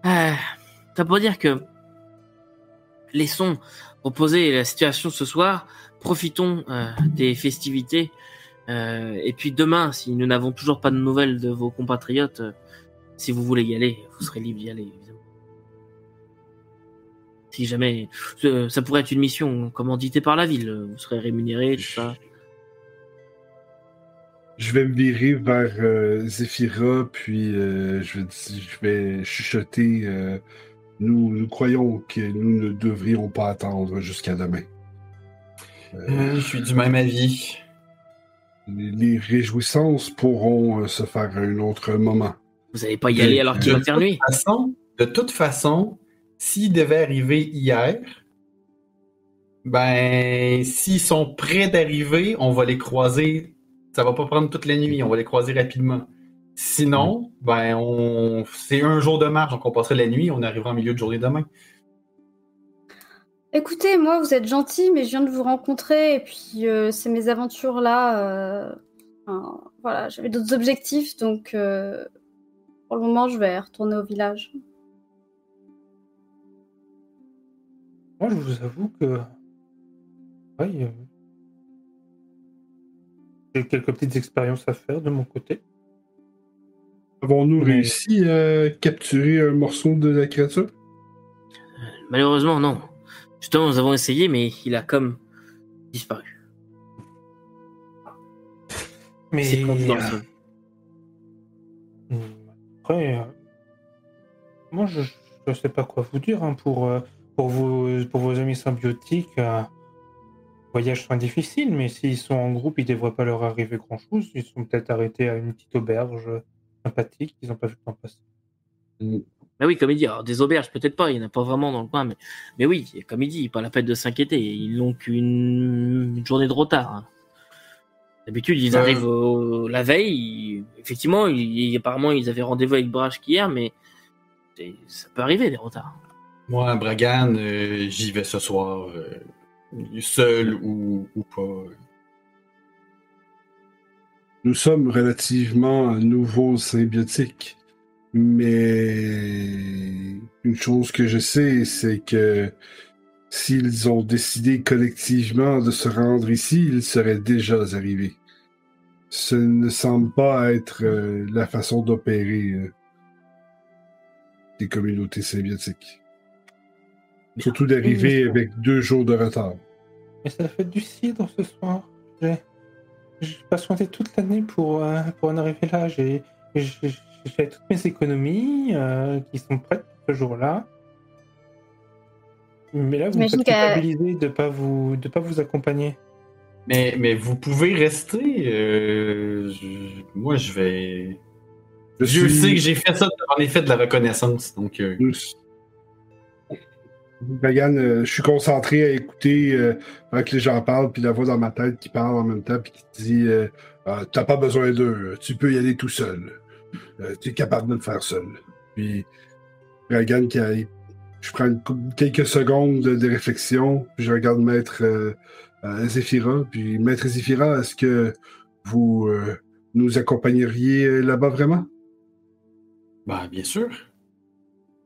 Euh, ça pour dire que laissons reposer la situation ce soir, profitons euh, des festivités, et puis demain, si nous n'avons toujours pas de nouvelles de vos compatriotes, euh, si vous voulez y aller, vous serez libre d'y aller, évidemment. Si jamais, euh, ça pourrait être une mission commanditée par la ville, vous serez rémunéré, tout ça. Je vais me virer vers euh, Zephyra, puis euh, je, vais, je vais chuchoter. euh, nous, nous croyons que nous ne devrions pas attendre jusqu'à demain. Euh, je suis du même avis. Les, réjouissances pourront euh, se faire à un autre moment. Vous n'allez pas y aller alors qu'il va faire nuit. De toute façon, de toute façon, s'il devait arriver hier, ben, s'ils sont prêts d'arriver, on va les croiser. Ça va pas prendre toute la nuit, on va les croiser rapidement. Sinon, ben, on, c'est un jour de marche, donc on passerait la nuit, on arrivera en milieu de journée demain. Écoutez, moi, vous êtes gentil, mais je viens de vous rencontrer, et puis euh, c'est mes aventures là. euh, enfin, voilà, j'avais d'autres objectifs, donc euh, pour le moment, je vais retourner au village. Moi, je vous avoue que. Oui. J'ai quelques petites expériences à faire de mon côté. Avons-nous Mais- réussi à capturer un morceau de la créature? Malheureusement, non. Justement, nous avons essayé, mais il a comme disparu. Mais C'est euh, après, euh, moi, je ne sais pas quoi vous dire hein, pour, euh, pour, vos, pour vos amis symbiotiques. euh, voyages sont difficiles, mais s'ils sont en groupe, il ne devrait pas leur arriver grand-chose. Ils sont peut-être arrêtés à une petite auberge sympathique. Ils n'ont pas vu le temps passer. Bah oui, comme il dit, alors des auberges, peut-être pas, il n'y en a pas vraiment dans le coin, mais, mais oui, comme il dit, pas la peine de s'inquiéter, ils n'ont qu'une une journée de retard. hein. D'habitude, ils Euh. arrivent au- la veille, ils- effectivement, ils- apparemment, ils avaient rendez-vous avec Brash hier, mais ça peut arriver des retards. Moi, à Bragan, euh, j'y vais ce soir, euh, seul ou, ou pas. Nous sommes relativement nouveaux symbiotiques, mais une chose que je sais, c'est que s'ils ont décidé collectivement de se rendre ici, ils seraient déjà arrivés. Ce ne semble pas être euh, la façon d'opérer euh, des communautés symbiotiques. Surtout d'arriver avec deux jours de retard. Mais la fête du cidre ce soir. J'ai j'ai patienté toute l'année pour, euh, pour en arriver là. J'ai j'ai- fait toutes mes économies euh, qui sont prêtes pour ce jour-là. Mais là, vous me faites culpabiliser de ne pas, vous- de pas vous accompagner. Mais, mais vous pouvez rester. euh, je- moi, je vais. Je suis- sait que j'ai fait ça, en effet, de la reconnaissance. Donc, euh, Megan, euh, je suis concentré à écouter euh, que les gens parlent, puis la voix dans ma tête qui parle en même temps, puis qui dit euh, Ah, T'as pas besoin d'eux, tu peux y aller tout seul. Euh, tu es capable de le faire seul. Puis, Megan, qui a- je prends une quelques secondes de, de réflexion, puis je regarde Maître euh, euh, Zéphira, puis Maître Zéphira, est-ce que vous euh, nous accompagneriez là-bas vraiment? Ben, bien sûr.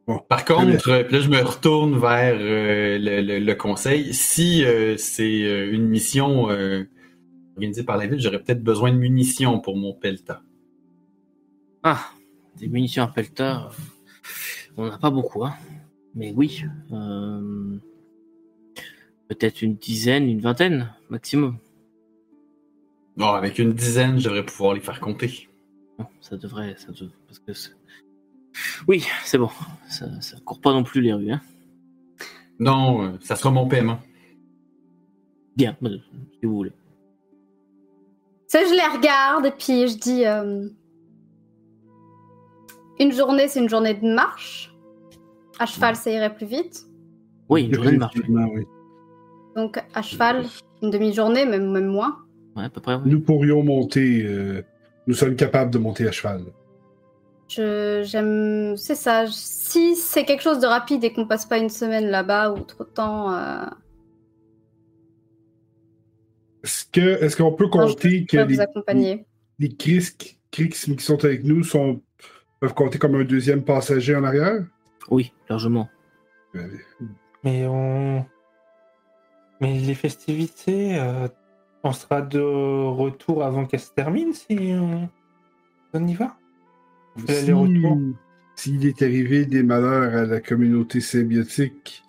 Bon, Par contre, euh, là, je me retourne vers euh, le, le- le conseil. Si euh, c'est une mission organisée par la ville, j'aurais peut-être besoin de munitions pour mon pelta. Ah, des munitions à pelleteur, euh, on n'a pas beaucoup, hein. Mais oui, euh, peut-être une dizaine, une vingtaine, maximum. Bon, avec une dizaine, je devrais pouvoir les faire compter. Ça devrait, ça devrait, parce que c'est- oui, c'est bon, ça, ça court pas non plus les rues, hein. Non, euh, ça sera mon paiement. Bien, euh, si vous voulez. Ça, je les regarde et puis je dis euh, une journée, c'est une journée de marche. À cheval, ça irait plus vite. Oui, une journée de marche. Oui. Donc à cheval, une demi-journée, même, même moins. Ouais, à peu près. oui. Nous pourrions monter, euh, nous sommes capables de monter à cheval. Je j'aime, c'est ça. Si c'est quelque chose de rapide et qu'on passe pas une semaine là-bas ou trop de temps, euh, Est-ce que est-ce qu'on peut non, je compter peux que les, les Chris, Chris qui sont avec nous sont peuvent compter comme un deuxième passager en arrière? Oui, largement. Ouais. Mais on. Mais les festivités, euh, on sera de retour avant qu'elles se terminent si on, on y va? Si-. S'il est arrivé des malheurs à la communauté symbiotique,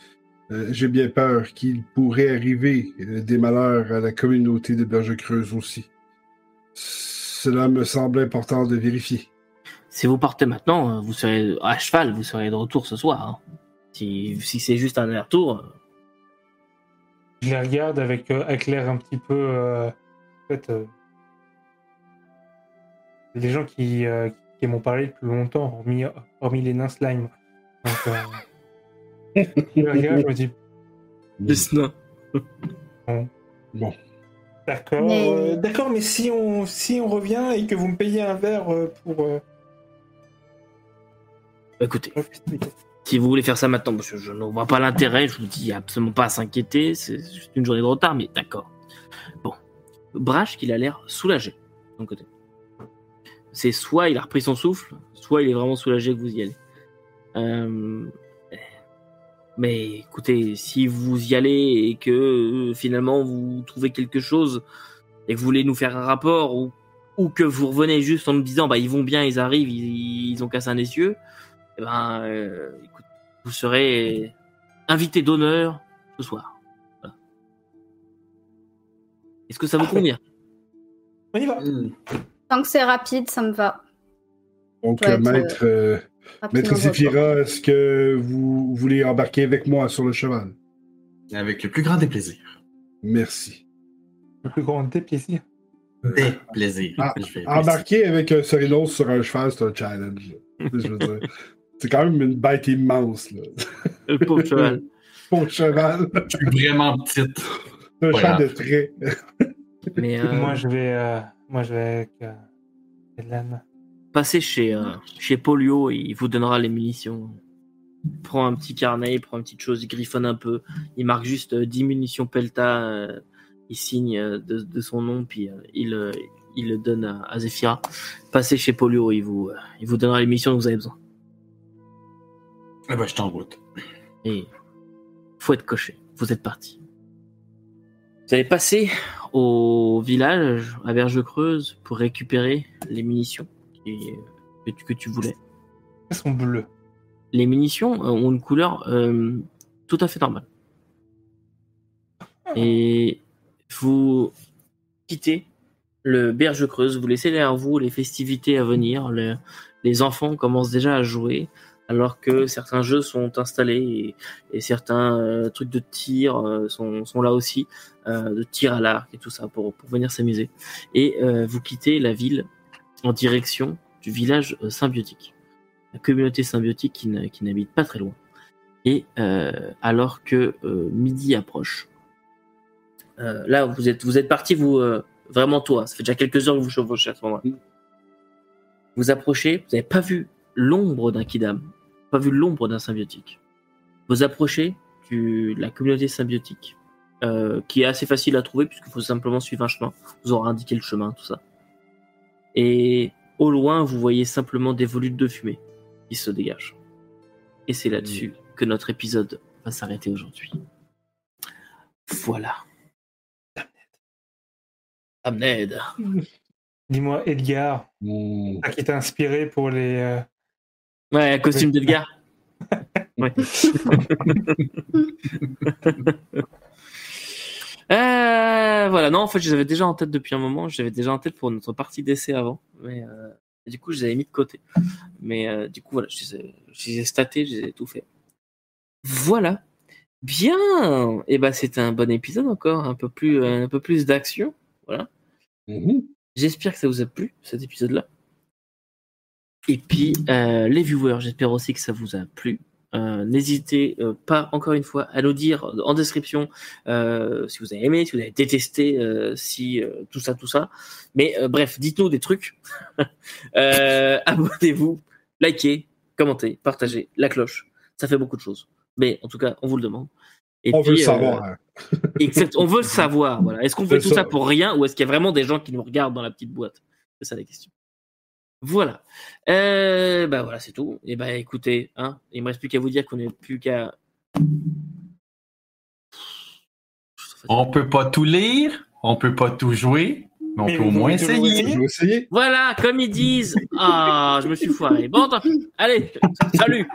euh, j'ai bien peur qu'il pourrait arriver euh, des malheurs à la communauté de Berge Creuse aussi. Cela me semble important de vérifier. Si vous partez maintenant, euh, vous serez à cheval, vous serez de retour ce soir. hein. Si, si c'est juste un aller-retour, euh, Je les regarde avec, euh, avec l'air un petit peu. euh, en fait, euh, les gens qui, euh, qui m'ont parlé depuis longtemps, hormis, hormis les nains slime. Donc, euh, [laughs] je les regarde, je me dis, nains. d'accord, Mais- euh, d'accord, mais si on, si on revient et que vous me payez un verre euh, pour. Euh, Écoutez, si vous voulez faire ça maintenant, je ne vois pas l'intérêt, je vous dis absolument pas à s'inquiéter, c'est juste une journée de retard, mais d'accord. Bon. Brash, qu'il a l'air soulagé, son côté. C'est soit il a repris son souffle, soit il est vraiment soulagé que vous y allez. Euh, Mais écoutez, si vous y allez et que euh, finalement vous trouvez quelque chose et que vous voulez nous faire un rapport ou, que vous revenez juste en nous disant bah ils vont bien, ils arrivent, ils, ils ont cassé un essieu, eh ben, euh, écoute, vous serez invité d'honneur ce soir. Voilà. Est-ce que ça vous convient? On y va. Hmm. Tant que c'est rapide, ça me va. Donc, Ouais, euh, maître, euh, Rapide maître est-ce que vous voulez embarquer avec moi sur le cheval? Avec le plus grand des plaisirs. Merci. Le plus grand des plaisirs. Des plaisirs. Ah, Embarquer avec un Sorinos sur un cheval, c'est un challenge. Je veux dire, [laughs] c'est quand même une bête immense. Là. [laughs] Le pauvre cheval. Pour cheval, Je suis vraiment petite. un cheval de trait. Mais euh, Moi, je vais, euh, moi, je vais avec euh, Hélène. passez chez, euh, chez Polio il vous donnera les munitions. Il prend un petit carnet, il prend une petite chose, il griffonne un peu. Il marque juste euh, 10 munitions Pelta. euh, il signe euh, de, de son nom, puis euh, il, euh, il le donne à, à Zephyra. Passez chez Polio, il vous, euh, il vous donnera les munitions dont vous avez besoin. Eh ben, je t'en route. Et faut être coché. Vous êtes parti. Vous allez passer au village à Verge Creuse pour récupérer les munitions qui- que, tu, que tu voulais. Elles sont bleues. Les munitions euh, ont une couleur euh, tout à fait normale. Et vous quittez le Berge Creuse, vous laissez derrière vous les festivités à venir. le- les enfants commencent déjà à jouer, alors que certains jeux sont installés et, et certains euh, trucs de tir euh, sont, sont là aussi, euh, de tir à l'arc et tout ça pour, pour venir s'amuser. Et vous quittez la ville en direction du village symbiotique, la communauté symbiotique qui n'habite pas très loin. Et alors que midi approche, là vous êtes vous êtes parti vous vraiment toi, ça fait déjà quelques heures que vous chevauchez à ce moment-là. Vous approchez, vous n'avez pas vu l'ombre d'un kidam, pas vu l'ombre d'un symbiotique. Vous approchez de la communauté symbiotique, euh, qui est assez facile à trouver puisqu'il faut simplement suivre un chemin. Vous aura indiqué le chemin, tout ça. Et au loin, vous voyez simplement des volutes de fumée qui se dégagent. Et c'est là-dessus que notre épisode va s'arrêter aujourd'hui. Voilà. Amned. Dis-moi, Edgar, ça qui t'a inspiré pour les. Ouais, costume d'Edgar. [laughs] Ouais. [laughs] Euh, voilà, non, en fait, je les avais déjà en tête depuis un moment. Je les avais déjà en tête pour notre partie d'essai avant. Mais euh, du coup, je les avais mis de côté. Mais euh, du coup, voilà, je les ai, je les ai statés, je les ai tout fait. Voilà. Bien. Et ben, c'était un bon épisode encore. Un peu plus, un peu plus d'action. Voilà. Mhm. J'espère que ça vous a plu, cet épisode-là. Et puis, euh, les viewers, j'espère aussi que ça vous a plu. Euh, N'hésitez euh, pas, encore une fois, à nous dire en description euh, si vous avez aimé, si vous avez détesté, euh, si euh, tout ça, tout ça. Mais euh, bref, dites-nous des trucs. [laughs] Euh, Abonnez-vous, likez, commentez, partagez, la cloche. Ça fait beaucoup de choses. Mais en tout cas, on vous le demande. Et On veut le puis, euh, savoir. hein. [laughs] On veut le savoir. Voilà. Est-ce qu'on fait tout ça. pour rien ou est-ce qu'il y a vraiment des gens qui nous regardent dans la petite boîte? C'est ça la question. Voilà. Euh, bah voilà, c'est tout. Et bah écoutez, hein, il me reste plus qu'à vous dire qu'on n'est plus qu'à On peut pas tout lire, on peut pas tout jouer, mais on Mais peut au vous moins essayer. Voilà, comme ils disent. Ah, je me suis foiré. Bon, tant pis. Allez, salut.